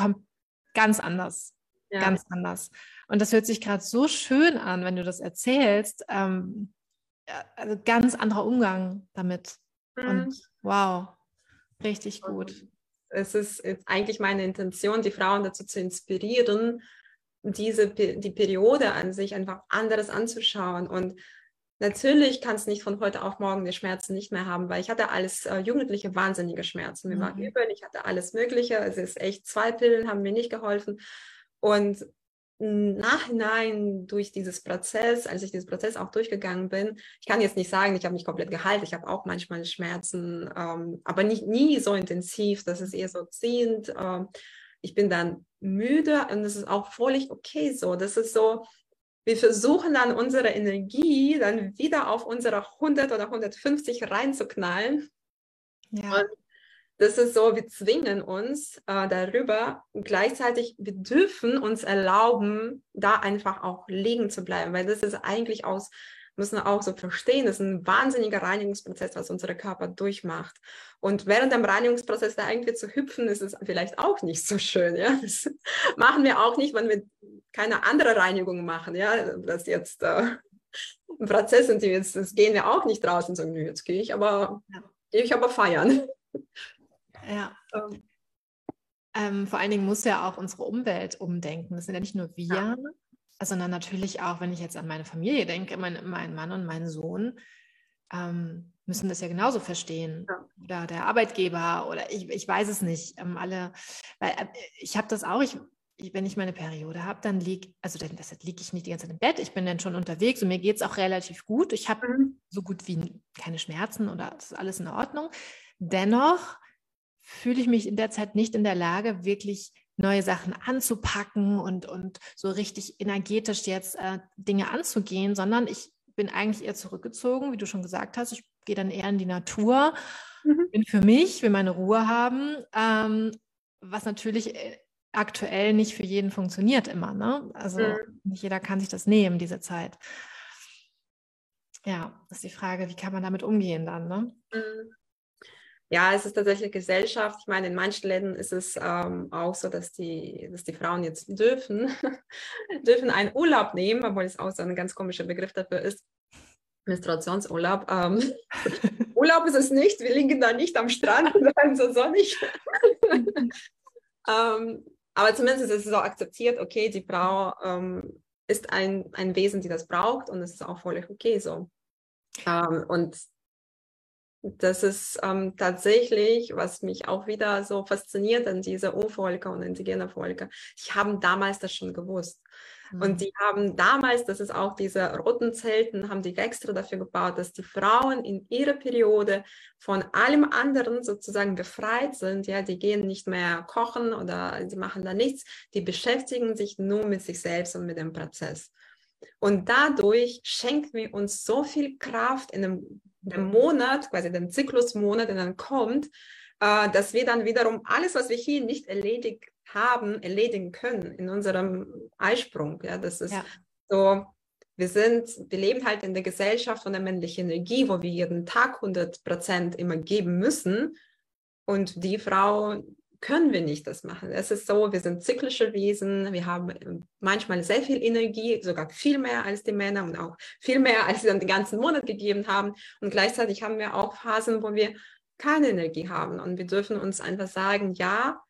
S1: ganz anders. Ja. Ganz anders. Und das hört sich gerade so schön an, wenn du das erzählst. Ähm, also ganz anderer Umgang damit. Mhm. Und wow, richtig gut
S2: es ist eigentlich meine Intention, die Frauen dazu zu inspirieren, diese die Periode an sich einfach anderes anzuschauen. Und natürlich kann es nicht von heute auf morgen die Schmerzen nicht mehr haben, weil ich hatte alles äh, Jugendliche wahnsinnige Schmerzen. Mir mhm. war übel, ich hatte alles Mögliche. Es ist echt, zwei Pillen haben mir nicht geholfen. Und Nachhinein durch dieses Prozess, als ich diesen Prozess auch durchgegangen bin, ich kann jetzt nicht sagen, ich habe mich komplett geheilt, ich habe auch manchmal Schmerzen, ähm, aber nicht nie so intensiv, das ist eher so ziehend. Ähm, ich bin dann müde und das ist auch völlig okay so. Das ist so, wir versuchen dann unsere Energie dann wieder auf unsere 100 oder 150 reinzuknallen. Ja. Und das ist so, wir zwingen uns äh, darüber. Gleichzeitig, wir dürfen uns erlauben, da einfach auch liegen zu bleiben, weil das ist eigentlich aus, müssen wir auch so verstehen, das ist ein wahnsinniger Reinigungsprozess, was unser Körper durchmacht. Und während dem Reinigungsprozess da irgendwie zu hüpfen, ist es vielleicht auch nicht so schön. Ja? Das machen wir auch nicht, wenn wir keine andere Reinigung machen. Ja, das jetzt äh, ein Prozess und jetzt das gehen wir auch nicht draußen und sagen, jetzt gehe ich aber, ich aber feiern.
S1: Ja. Ähm. Ähm, vor allen Dingen muss ja auch unsere Umwelt umdenken. Das sind ja nicht nur wir, ja. sondern natürlich auch, wenn ich jetzt an meine Familie denke, mein, mein Mann und mein Sohn, ähm, müssen das ja genauso verstehen. Ja. Oder der Arbeitgeber oder ich, ich weiß es nicht. Ähm, alle, weil äh, ich habe das auch, ich wenn ich meine Periode habe, dann liege, also dann, liege ich nicht die ganze Zeit im Bett, ich bin dann schon unterwegs und mir geht es auch relativ gut. Ich habe mhm. so gut wie keine Schmerzen oder das ist alles in Ordnung. Dennoch fühle ich mich in der Zeit nicht in der Lage, wirklich neue Sachen anzupacken und, und so richtig energetisch jetzt äh, Dinge anzugehen, sondern ich bin eigentlich eher zurückgezogen, wie du schon gesagt hast. Ich gehe dann eher in die Natur, mhm. bin für mich, will meine Ruhe haben, ähm, was natürlich äh, aktuell nicht für jeden funktioniert immer. Ne? Also mhm. nicht jeder kann sich das nehmen, diese Zeit. Ja, das ist die Frage, wie kann man damit umgehen dann? Ne? Mhm.
S2: Ja, es ist tatsächlich Gesellschaft. Ich meine, in manchen Ländern ist es ähm, auch so, dass die, dass die Frauen jetzt dürfen, dürfen einen Urlaub nehmen, obwohl es auch so ein ganz komischer Begriff dafür ist. Menstruationsurlaub. Ähm, Urlaub ist es nicht, wir liegen da nicht am Strand und bleiben so sonnig. ähm, aber zumindest ist es so akzeptiert, okay, die Frau ähm, ist ein, ein Wesen, die das braucht und es ist auch völlig okay so. Ähm, und das ist ähm, tatsächlich, was mich auch wieder so fasziniert an dieser Urvölker und indigene Völker. Die haben damals das schon gewusst. Mhm. Und die haben damals, das ist auch diese roten Zelten, haben die extra dafür gebaut, dass die Frauen in ihrer Periode von allem anderen sozusagen befreit sind. Ja, die gehen nicht mehr kochen oder sie machen da nichts. Die beschäftigen sich nur mit sich selbst und mit dem Prozess. Und dadurch schenken wir uns so viel Kraft in dem der Monat, quasi den Zyklusmonat, der dann kommt, äh, dass wir dann wiederum alles, was wir hier nicht erledigt haben, erledigen können in unserem Eisprung. Ja, das ist ja. so, wir sind, wir leben halt in der Gesellschaft von der männlichen Energie, wo wir jeden Tag 100 Prozent immer geben müssen. Und die Frau können wir nicht das machen. Es ist so, wir sind zyklische Wesen, wir haben ähm, manchmal sehr viel Energie, sogar viel mehr als die Männer und auch viel mehr, als sie dann den ganzen Monat gegeben haben. Und gleichzeitig haben wir auch Phasen, wo wir keine Energie haben. Und wir dürfen uns einfach sagen, ja,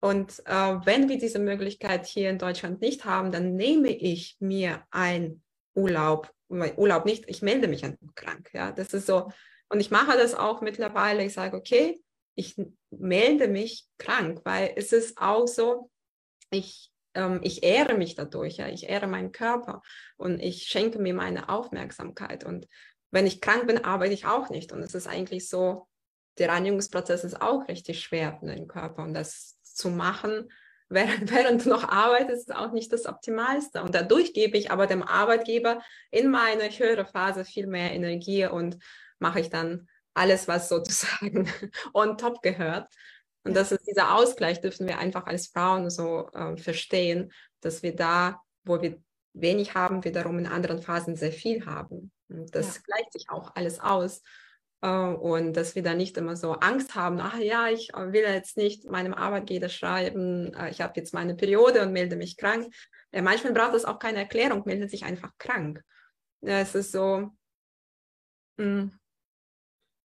S2: und äh, wenn wir diese Möglichkeit hier in Deutschland nicht haben, dann nehme ich mir ein Urlaub, Urlaub nicht, ich melde mich einfach krank. Ja, das ist so. Und ich mache das auch mittlerweile. Ich sage, okay, ich melde mich krank, weil es ist auch so, ich, ähm, ich ehre mich dadurch, ja, ich ehre meinen Körper und ich schenke mir meine Aufmerksamkeit. Und wenn ich krank bin, arbeite ich auch nicht. Und es ist eigentlich so, der Reinigungsprozess ist auch richtig schwer für den Körper und das zu machen, während, während du noch arbeitest, ist auch nicht das Optimalste. Und dadurch gebe ich aber dem Arbeitgeber in meine höhere Phase viel mehr Energie und mache ich dann alles, was sozusagen on top gehört. Und das ist dieser Ausgleich, dürfen wir einfach als Frauen so äh, verstehen, dass wir da, wo wir wenig haben, wiederum in anderen Phasen sehr viel haben. Und das ja. gleicht sich auch alles aus. Äh, und dass wir da nicht immer so Angst haben, ach ja, ich will jetzt nicht meinem Arbeitgeber schreiben, äh, ich habe jetzt meine Periode und melde mich krank. Äh, manchmal braucht es auch keine Erklärung, meldet sich einfach krank. Es ist so, mh, hm,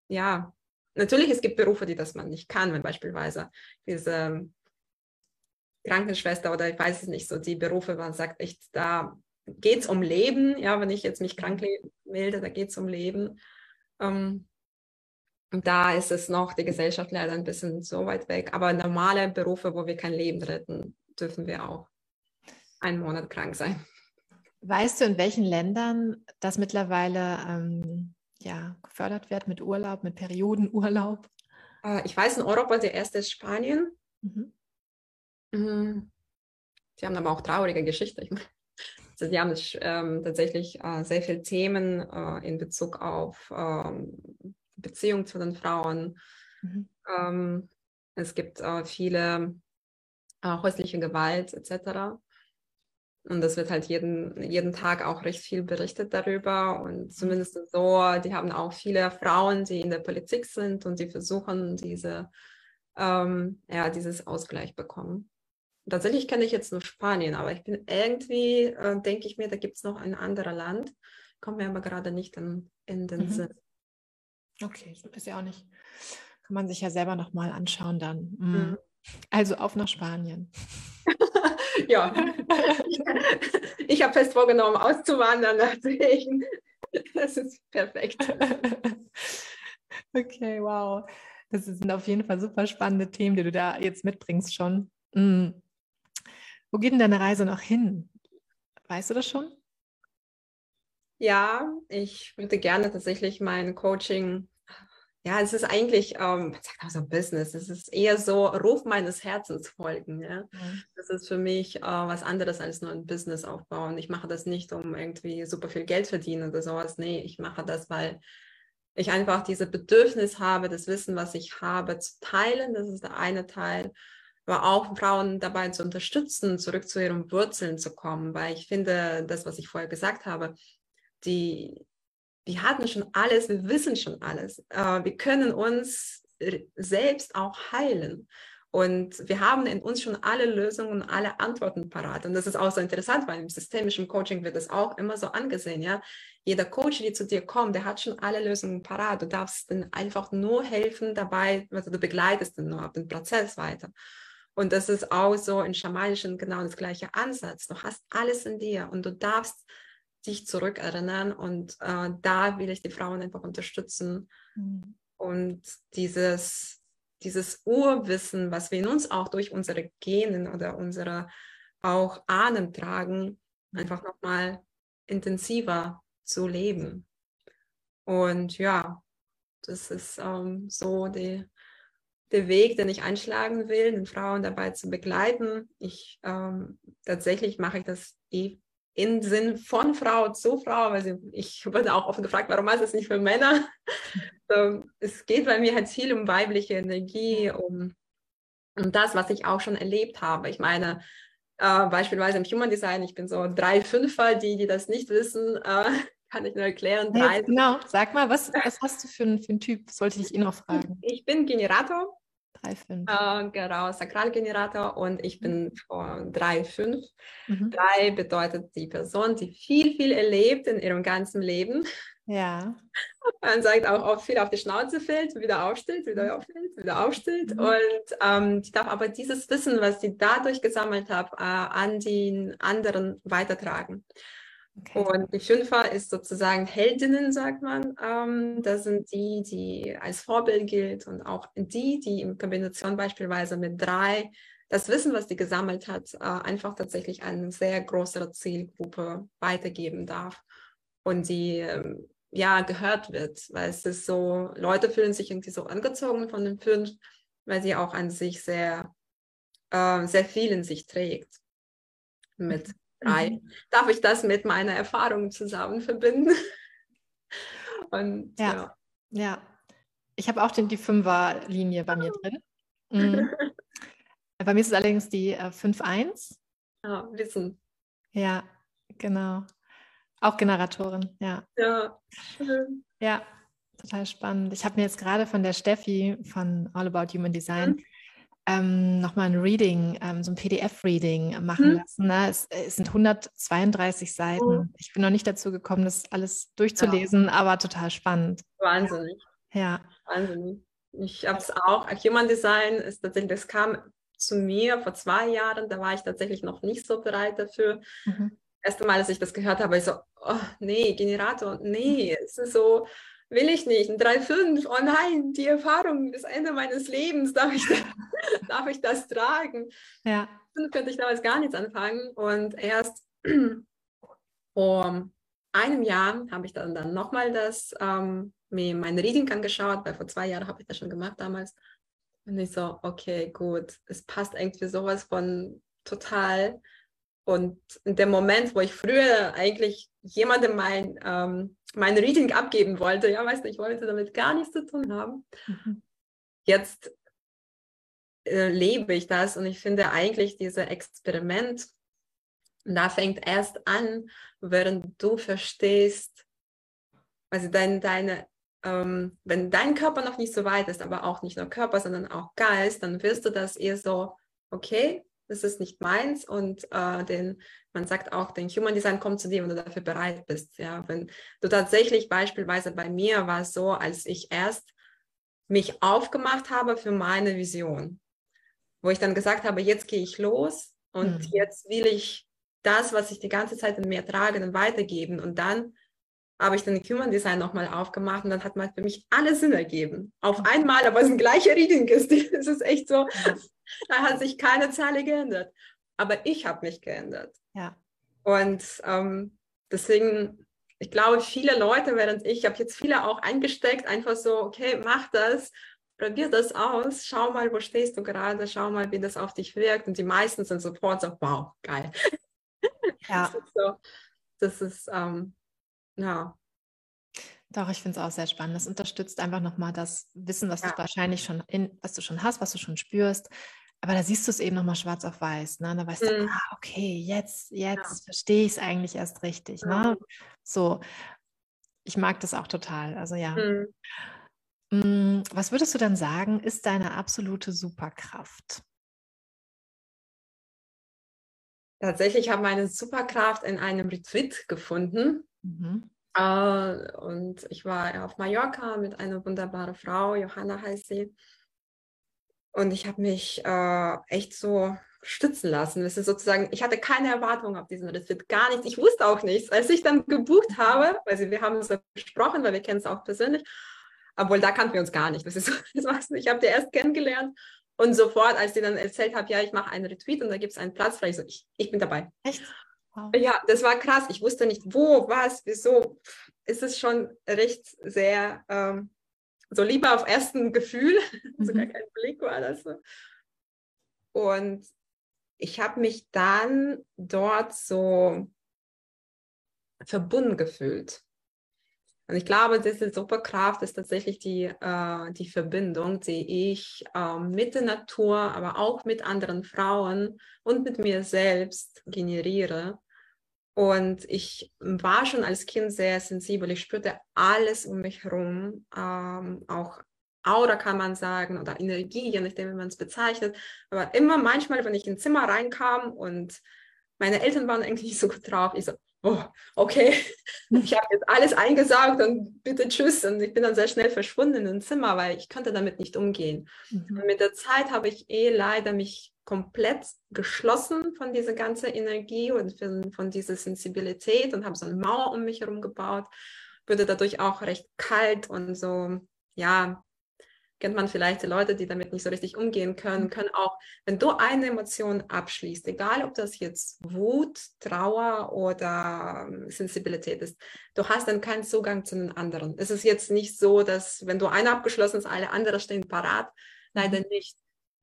S2: ja, natürlich, es gibt Berufe, die das man nicht kann, wenn beispielsweise diese Krankenschwester oder ich weiß es nicht, so die Berufe, man sagt echt, da geht es um Leben, ja, wenn ich jetzt mich krank melde, da geht es um Leben. Ähm, da ist es noch die Gesellschaft leider ein bisschen so weit weg. Aber normale Berufe, wo wir kein Leben retten, dürfen wir auch einen Monat krank sein.
S1: Weißt du, in welchen Ländern das mittlerweile ähm, ja, gefördert wird mit Urlaub, mit Periodenurlaub?
S2: Äh, ich weiß, in Europa der erste ist Spanien. Mhm. Mhm. Sie haben aber auch traurige Geschichte. Also die haben ähm, tatsächlich äh, sehr viele Themen äh, in Bezug auf ähm, Beziehung zu den Frauen. Mhm. Ähm, es gibt äh, viele äh, häusliche Gewalt etc. Und das wird halt jeden, jeden Tag auch recht viel berichtet darüber. Und zumindest so, die haben auch viele Frauen, die in der Politik sind und die versuchen, diese, ähm, ja, dieses Ausgleich bekommen. Tatsächlich kenne ich jetzt nur Spanien, aber ich bin irgendwie, äh, denke ich mir, da gibt es noch ein anderes Land. Kommt mir aber gerade nicht in, in den mhm. Sinn.
S1: Okay, ist ja auch nicht. Kann man sich ja selber nochmal anschauen dann. Mhm. Mhm. Also auf nach Spanien.
S2: ja, ich habe fest vorgenommen, auszuwandern, deswegen. Das ist perfekt.
S1: Okay, wow. Das sind auf jeden Fall super spannende Themen, die du da jetzt mitbringst schon. Mm. Wo geht denn deine Reise noch hin? Weißt du das schon?
S2: Ja, ich würde gerne tatsächlich mein Coaching ja, es ist eigentlich, ähm, man sagt auch so Business, es ist eher so Ruf meines Herzens folgen. Ja? Mhm. Das ist für mich äh, was anderes als nur ein Business aufbauen. Ich mache das nicht, um irgendwie super viel Geld verdienen oder sowas. Nee, ich mache das, weil ich einfach dieses Bedürfnis habe, das Wissen, was ich habe, zu teilen. Das ist der eine Teil. Aber auch Frauen dabei zu unterstützen, zurück zu ihren Wurzeln zu kommen, weil ich finde, das, was ich vorher gesagt habe, die, wir hatten schon alles, wir wissen schon alles. Äh, wir können uns selbst auch heilen. Und wir haben in uns schon alle Lösungen, alle Antworten parat. Und das ist auch so interessant, weil im systemischen Coaching wird das auch immer so angesehen. Ja? Jeder Coach, der zu dir kommt, der hat schon alle Lösungen parat. Du darfst dann einfach nur helfen dabei, also du begleitest dann nur den Prozess weiter. Und das ist auch so in Schamanischen genau das gleiche Ansatz. Du hast alles in dir und du darfst dich zurückerinnern. Und äh, da will ich die Frauen einfach unterstützen. Mhm. Und dieses, dieses Urwissen, was wir in uns auch durch unsere Genen oder unsere auch Ahnen tragen, einfach nochmal intensiver zu leben. Und ja, das ist ähm, so die, der Weg, den ich einschlagen will, den Frauen dabei zu begleiten. Ich ähm, tatsächlich mache ich das eh im Sinn von Frau zu Frau, weil ich wurde auch oft gefragt, warum ist es nicht für Männer? so, es geht bei mir halt viel um weibliche Energie, um, um das, was ich auch schon erlebt habe. Ich meine, äh, beispielsweise im Human Design, ich bin so drei Fünfer, die, die das nicht wissen, äh, kann ich nur erklären.
S1: Drei, genau, sag mal, was, was hast du für, für einen Typ? Sollte ich ihn noch fragen.
S2: Ich bin Generator.
S1: 3,5.
S2: Äh, genau, Sakralgenerator und ich bin von 3,5. Mhm. 3 bedeutet die Person, die viel, viel erlebt in ihrem ganzen Leben.
S1: Ja.
S2: Man sagt auch oft viel auf die Schnauze fällt, wieder aufsteht, wieder mhm. aufsteht, wieder aufsteht. Mhm. Und ähm, ich darf aber dieses Wissen, was sie dadurch gesammelt habe, äh, an den anderen weitertragen. Okay. Und die Fünfer ist sozusagen Heldinnen, sagt man. Ähm, das sind die, die als Vorbild gilt und auch die, die in Kombination beispielsweise mit drei das Wissen, was die gesammelt hat, äh, einfach tatsächlich eine sehr größere Zielgruppe weitergeben darf und die ähm, ja gehört wird, weil es ist so, Leute fühlen sich irgendwie so angezogen von den fünf, weil sie auch an sich sehr, äh, sehr viel in sich trägt mit drei, mhm. darf ich das mit meiner Erfahrung zusammen verbinden.
S1: Und ja, ja. ja. Ich habe auch den, die Fünfer-Linie bei mir drin. Mhm. bei mir ist es allerdings die äh, 5-1.
S2: Ja, Wissen.
S1: Ja, genau. Auch Generatorin, ja.
S2: Ja, schön.
S1: Ja, total spannend. Ich habe mir jetzt gerade von der Steffi von All About Human Design mhm ähm, nochmal ein Reading, ähm, so ein PDF-Reading machen hm. lassen. Ne? Es, es, sind 132 Seiten. Oh. Ich bin noch nicht dazu gekommen, das alles durchzulesen, ja. aber total spannend.
S2: Wahnsinnig.
S1: Ja.
S2: Wahnsinnig. Ich habe es auch. Human Design ist tatsächlich, das kam zu mir vor zwei Jahren, da war ich tatsächlich noch nicht so bereit dafür. Mhm. Erste Mal, als ich das gehört habe, ich so, oh nee, Generator, nee, es ist so, will ich nicht. Ein 3,5, oh nein, die Erfahrung bis Ende meines Lebens, darf ich das, darf ich das tragen?
S1: Ja.
S2: Dann könnte ich damals gar nichts anfangen. Und erst vor einem Jahr habe ich dann, dann nochmal das, ähm, mir mein Reading angeschaut, weil vor zwei Jahren habe ich das schon gemacht damals. Und ich so, okay, gut, es passt irgendwie sowas von total. Und in dem Moment, wo ich früher eigentlich jemandem mein, ähm, mein Reading abgeben wollte, ja, weißt du, ich wollte damit gar nichts zu tun haben. Mhm. Jetzt äh, lebe ich das und ich finde eigentlich dieses Experiment, da fängt erst an, während du verstehst, also dein, deine, ähm, wenn dein Körper noch nicht so weit ist, aber auch nicht nur Körper, sondern auch Geist, dann wirst du das eher so, okay, das ist nicht meins und äh, den, man sagt auch, den Human Design kommt zu dir, wenn du dafür bereit bist. Ja, wenn du tatsächlich beispielsweise bei mir war es so, als ich erst mich aufgemacht habe für meine Vision, wo ich dann gesagt habe, jetzt gehe ich los und mhm. jetzt will ich das, was ich die ganze Zeit in mir trage, dann weitergeben und dann habe ich dann Human Design nochmal aufgemacht und dann hat man für mich alles Sinn ergeben. Auf einmal, aber es ein gleicher Reading ist. Es ist echt so, da hat sich keine Zahl geändert. aber ich habe mich geändert.
S1: Ja.
S2: Und ähm, deswegen, ich glaube, viele Leute, während ich, ich habe jetzt viele auch eingesteckt, einfach so, okay, mach das, probier das aus, schau mal, wo stehst du gerade, schau mal, wie das auf dich wirkt. Und die meisten sind sofort so, wow, geil.
S1: Ja.
S2: das ist, so, das ist ähm, ja.
S1: Doch, ich finde es auch sehr spannend. Das unterstützt einfach nochmal das Wissen, was ja. du wahrscheinlich schon in, was du schon hast, was du schon spürst. Aber da siehst du es eben nochmal schwarz auf weiß. Ne? Da weißt mhm. du, ah, okay, jetzt, jetzt ja. verstehe ich es eigentlich erst richtig. Ne? So, ich mag das auch total. Also ja. Mhm. Mm, was würdest du dann sagen, ist deine absolute Superkraft?
S2: Tatsächlich habe ich meine Superkraft in einem Retreat gefunden. Mhm. Uh, und ich war auf Mallorca mit einer wunderbaren Frau, Johanna heißt sie. Und ich habe mich uh, echt so stützen lassen. Das ist sozusagen, ich hatte keine Erwartung auf diesen Retreat, gar nichts. Ich wusste auch nichts. Als ich dann gebucht habe, also wir haben so gesprochen, weil wir kennen es auch persönlich, obwohl da kannten wir uns gar nicht. Das ist, das ich habe die erst kennengelernt und sofort, als die dann erzählt habe, ja, ich mache einen Retweet und da gibt es einen Platz frei, ich so, ich, ich bin dabei. Echt? Wow. Ja, das war krass. Ich wusste nicht, wo, was, wieso. Es ist schon recht sehr ähm, so lieber auf ersten Gefühl, mhm. sogar kein Blick war das so. Und ich habe mich dann dort so verbunden gefühlt. Und ich glaube, diese Superkraft ist tatsächlich die, äh, die Verbindung, die ich äh, mit der Natur, aber auch mit anderen Frauen und mit mir selbst generiere. Und ich war schon als Kind sehr sensibel. Ich spürte alles um mich herum, ähm, auch Aura kann man sagen oder Energie, je nachdem, wie man es bezeichnet. Aber immer manchmal, wenn ich ins Zimmer reinkam und meine Eltern waren eigentlich nicht so gut drauf, ich so, oh, okay, ich habe jetzt alles eingesaugt und bitte tschüss. Und ich bin dann sehr schnell verschwunden im Zimmer, weil ich konnte damit nicht umgehen. Mhm. Und mit der Zeit habe ich eh leider mich komplett geschlossen von dieser ganzen Energie und von, dieser Sensibilität und habe so eine Mauer um mich herum gebaut. Wurde dadurch auch recht kalt und so, ja, kennt man vielleicht die Leute, die damit nicht so richtig umgehen können, mhm. können auch, wenn du eine Emotion abschließt, egal ob das jetzt Wut, Trauer oder ähm, Sensibilität ist, du hast dann keinen Zugang zu den anderen. Es ist jetzt nicht so, dass wenn du eine abgeschlossen hast, alle anderen stehen parat. Leider mhm. nicht.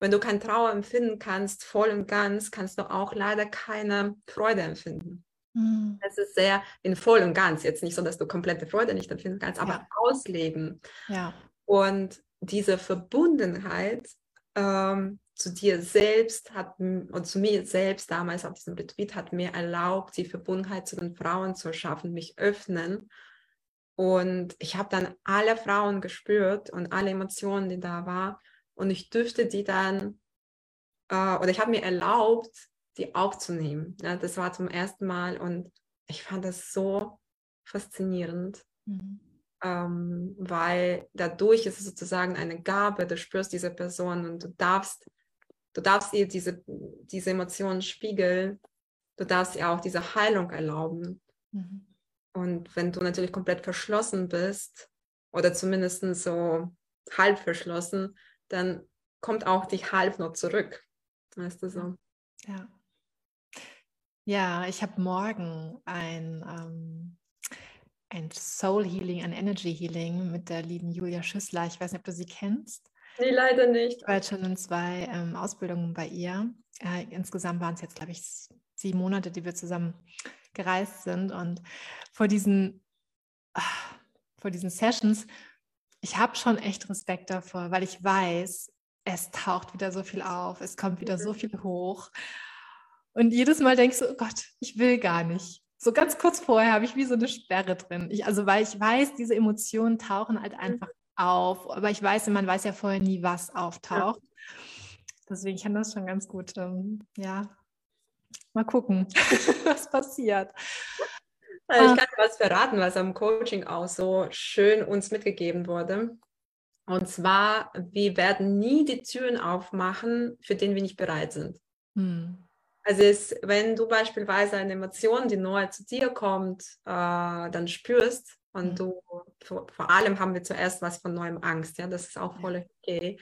S2: Wenn du keine Trauer empfinden kannst, voll und ganz, kannst du auch leider keine Freude empfinden. Mhm. Es ist sehr in voll und ganz. Jetzt nicht so, dass du komplette Freude nicht empfinden kannst, aber ja. ausleben.
S1: Ja.
S2: Und diese Verbundenheit ähm, zu dir selbst hat und zu mir selbst damals auf diesem Retreat hat mir erlaubt, die Verbundenheit zu den Frauen zu schaffen, mich öffnen. Und ich habe dann alle Frauen gespürt und alle Emotionen, die da waren. Und ich dürfte die dann, äh, oder ich habe mir erlaubt, die aufzunehmen. Ja, das war zum ersten Mal und ich fand das so faszinierend. Mhm ähm, weil dadurch ist es sozusagen eine Gabe, du spürst diese Person und du darfst, du darfst ihr diese, diese Emotionen spiegeln, du darfst ihr auch diese Heilung erlauben. Mhm. Und wenn du natürlich komplett verschlossen bist oder zumindest so halb verschlossen, dann kommt auch die halb noch zurück. Weißt du so?
S1: Ja. Ja, ich habe morgen ein ähm, ein Soul Healing, ein Energy Healing mit der lieben Julia Schüssler. Ich weiß nicht, ob du sie kennst.
S2: Nee, leider nicht.
S1: Ich war schon in zwei ähm, Ausbildungen bei ihr. Äh, insgesamt waren es jetzt, glaube ich, sieben Monate, die wir zusammen gereist sind. Und vor diesen, ach, vor diesen Sessions, ich habe schon echt Respekt davor, weil ich weiß, es taucht wieder so viel auf, es kommt wieder so mhm. viel hoch. Und jedes Mal denkst du, oh Gott, ich will gar nicht so ganz kurz vorher habe ich wie so eine Sperre drin. Ich, also weil ich weiß, diese Emotionen tauchen halt mhm. einfach auf, aber ich weiß, man weiß ja vorher nie, was auftaucht. Deswegen kann das schon ganz gut, ähm, ja, mal gucken, was passiert.
S2: Also ich kann dir was verraten, was am Coaching auch so schön uns mitgegeben wurde. Und zwar, wir werden nie die Türen aufmachen, für den wir nicht bereit sind. Hm. Also es, wenn du beispielsweise eine Emotion, die neu zu dir kommt, äh, dann spürst und mhm. du, vor, vor, allem haben wir zuerst was von neuem Angst, ja, das ist auch voll okay.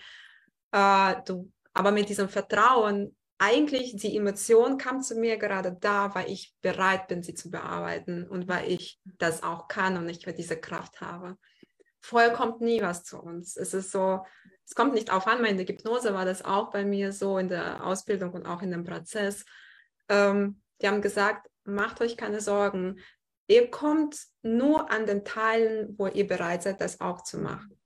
S2: Äh, du, aber mit diesem Vertrauen eigentlich die Emotion kam zu mir gerade da, weil ich bereit bin, sie zu bearbeiten und weil ich das auch kann und ich diese Kraft habe. Vorher kommt nie was zu uns. Es ist so, es kommt nicht auf an, in der Hypnose war das auch bei mir so, in der Ausbildung und auch in dem Prozess. Ähm, die haben gesagt, macht euch keine Sorgen. Ihr kommt nur an den Teilen, wo ihr bereit seid, das auch zu machen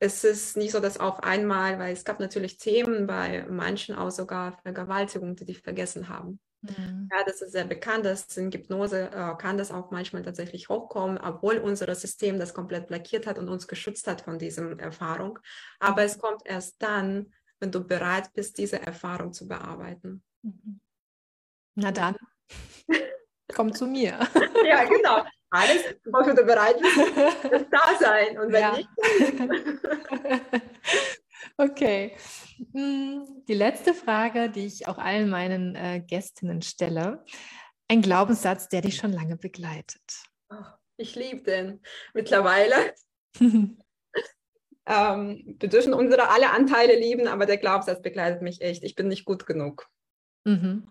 S2: es ist nicht so, dass auf einmal, weil es gab natürlich Themen bei manchen auch sogar Vergewaltigung, die die vergessen haben. Mhm. Ja, das ist sehr bekannt, dass in Hypnose äh, kann das auch manchmal tatsächlich hochkommen, obwohl unser System das komplett blockiert hat und uns geschützt hat von dieser Erfahrung. Aber es kommt erst dann, wenn du bereit bist, diese Erfahrung zu bearbeiten. Mhm.
S1: Na dann, komm zu mir.
S2: ja, genau alles, wozu du bereit bist, das da sein. Und wenn ja. nicht,
S1: Okay. Hm, die letzte Frage, die ich auch allen meinen äh, Gästinnen stelle. Ein Glaubenssatz, der dich schon lange begleitet.
S2: Ich liebe den mittlerweile. ähm, wir dürfen unsere alle Anteile lieben, aber der Glaubenssatz begleitet mich echt. Ich bin nicht gut genug.
S1: Mhm.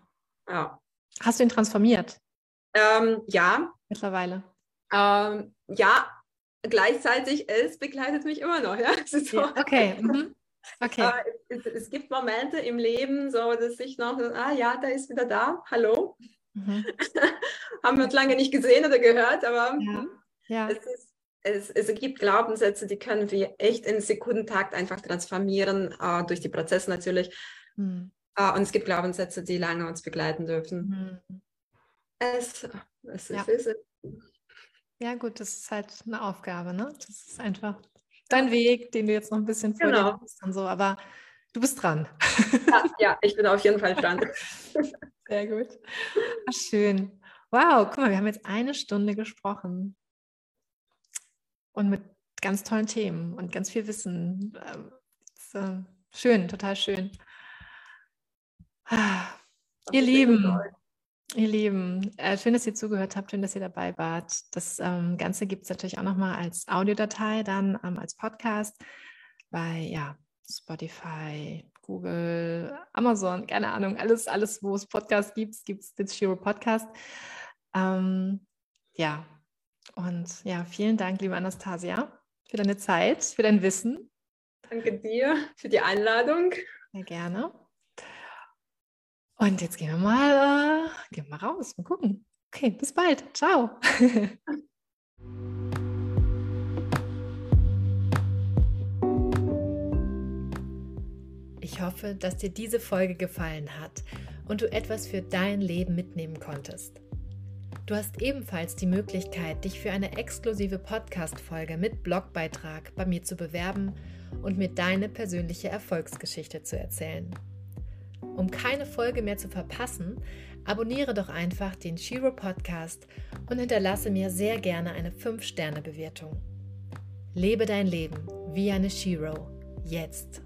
S1: Ja. Hast du ihn transformiert?
S2: Ähm, ja.
S1: Mittlerweile.
S2: Ähm, ja, gleichzeitig, es begleitet mich immer noch. Ja?
S1: So. okay. Mhm. okay.
S2: Es, es, gibt Momente im Leben, so dass ich noch, ah ja, da ist wieder da, hallo. Mhm. Haben wir uns lange nicht gesehen oder gehört, aber ja. Ja. Es, ist, es, es gibt Glaubenssätze, die können wir echt in Sekundentakt einfach transformieren, äh, durch die Prozesse natürlich. Mhm. Äh, und es gibt Glaubenssätze, die lange uns begleiten dürfen. Mhm. Es, es, ja. es, ist,
S1: ja, gut, das ist halt eine Aufgabe, ne? Das ist einfach dein Weg, den du jetzt noch ein bisschen vor genau. dir hast und so, aber du bist dran.
S2: Ja, ja, ich bin auf jeden Fall dran.
S1: Sehr gut. Ach, schön. Wow, guck mal, wir haben jetzt eine Stunde gesprochen. Und mit ganz tollen Themen und ganz viel Wissen. Ist, äh, schön, total schön. Ah, ihr Lieben, Ihr Lieben, äh, schön, dass ihr zugehört habt, schön, dass ihr dabei wart. Das ähm, Ganze gibt es natürlich auch nochmal als Audiodatei, dann ähm, als Podcast bei ja, Spotify, Google, Amazon, keine Ahnung, alles, alles, wo es Podcasts gibt, gibt es den Shiro Podcast. Ähm, ja, und ja, vielen Dank, liebe Anastasia, für deine Zeit, für dein Wissen.
S2: Danke dir für die Einladung.
S1: Sehr gerne. Und jetzt gehen wir mal, äh, gehen wir raus, mal gucken. Okay, bis bald. Ciao. Ich hoffe, dass dir diese Folge gefallen hat und du etwas für dein Leben mitnehmen konntest. Du hast ebenfalls die Möglichkeit, dich für eine exklusive Podcast-Folge mit Blogbeitrag bei mir zu bewerben und mir deine persönliche Erfolgsgeschichte zu erzählen. Um keine Folge mehr zu verpassen, abonniere doch einfach den Shiro Podcast und hinterlasse mir sehr gerne eine 5-Sterne-Bewertung. Lebe dein Leben wie eine Shiro. Jetzt.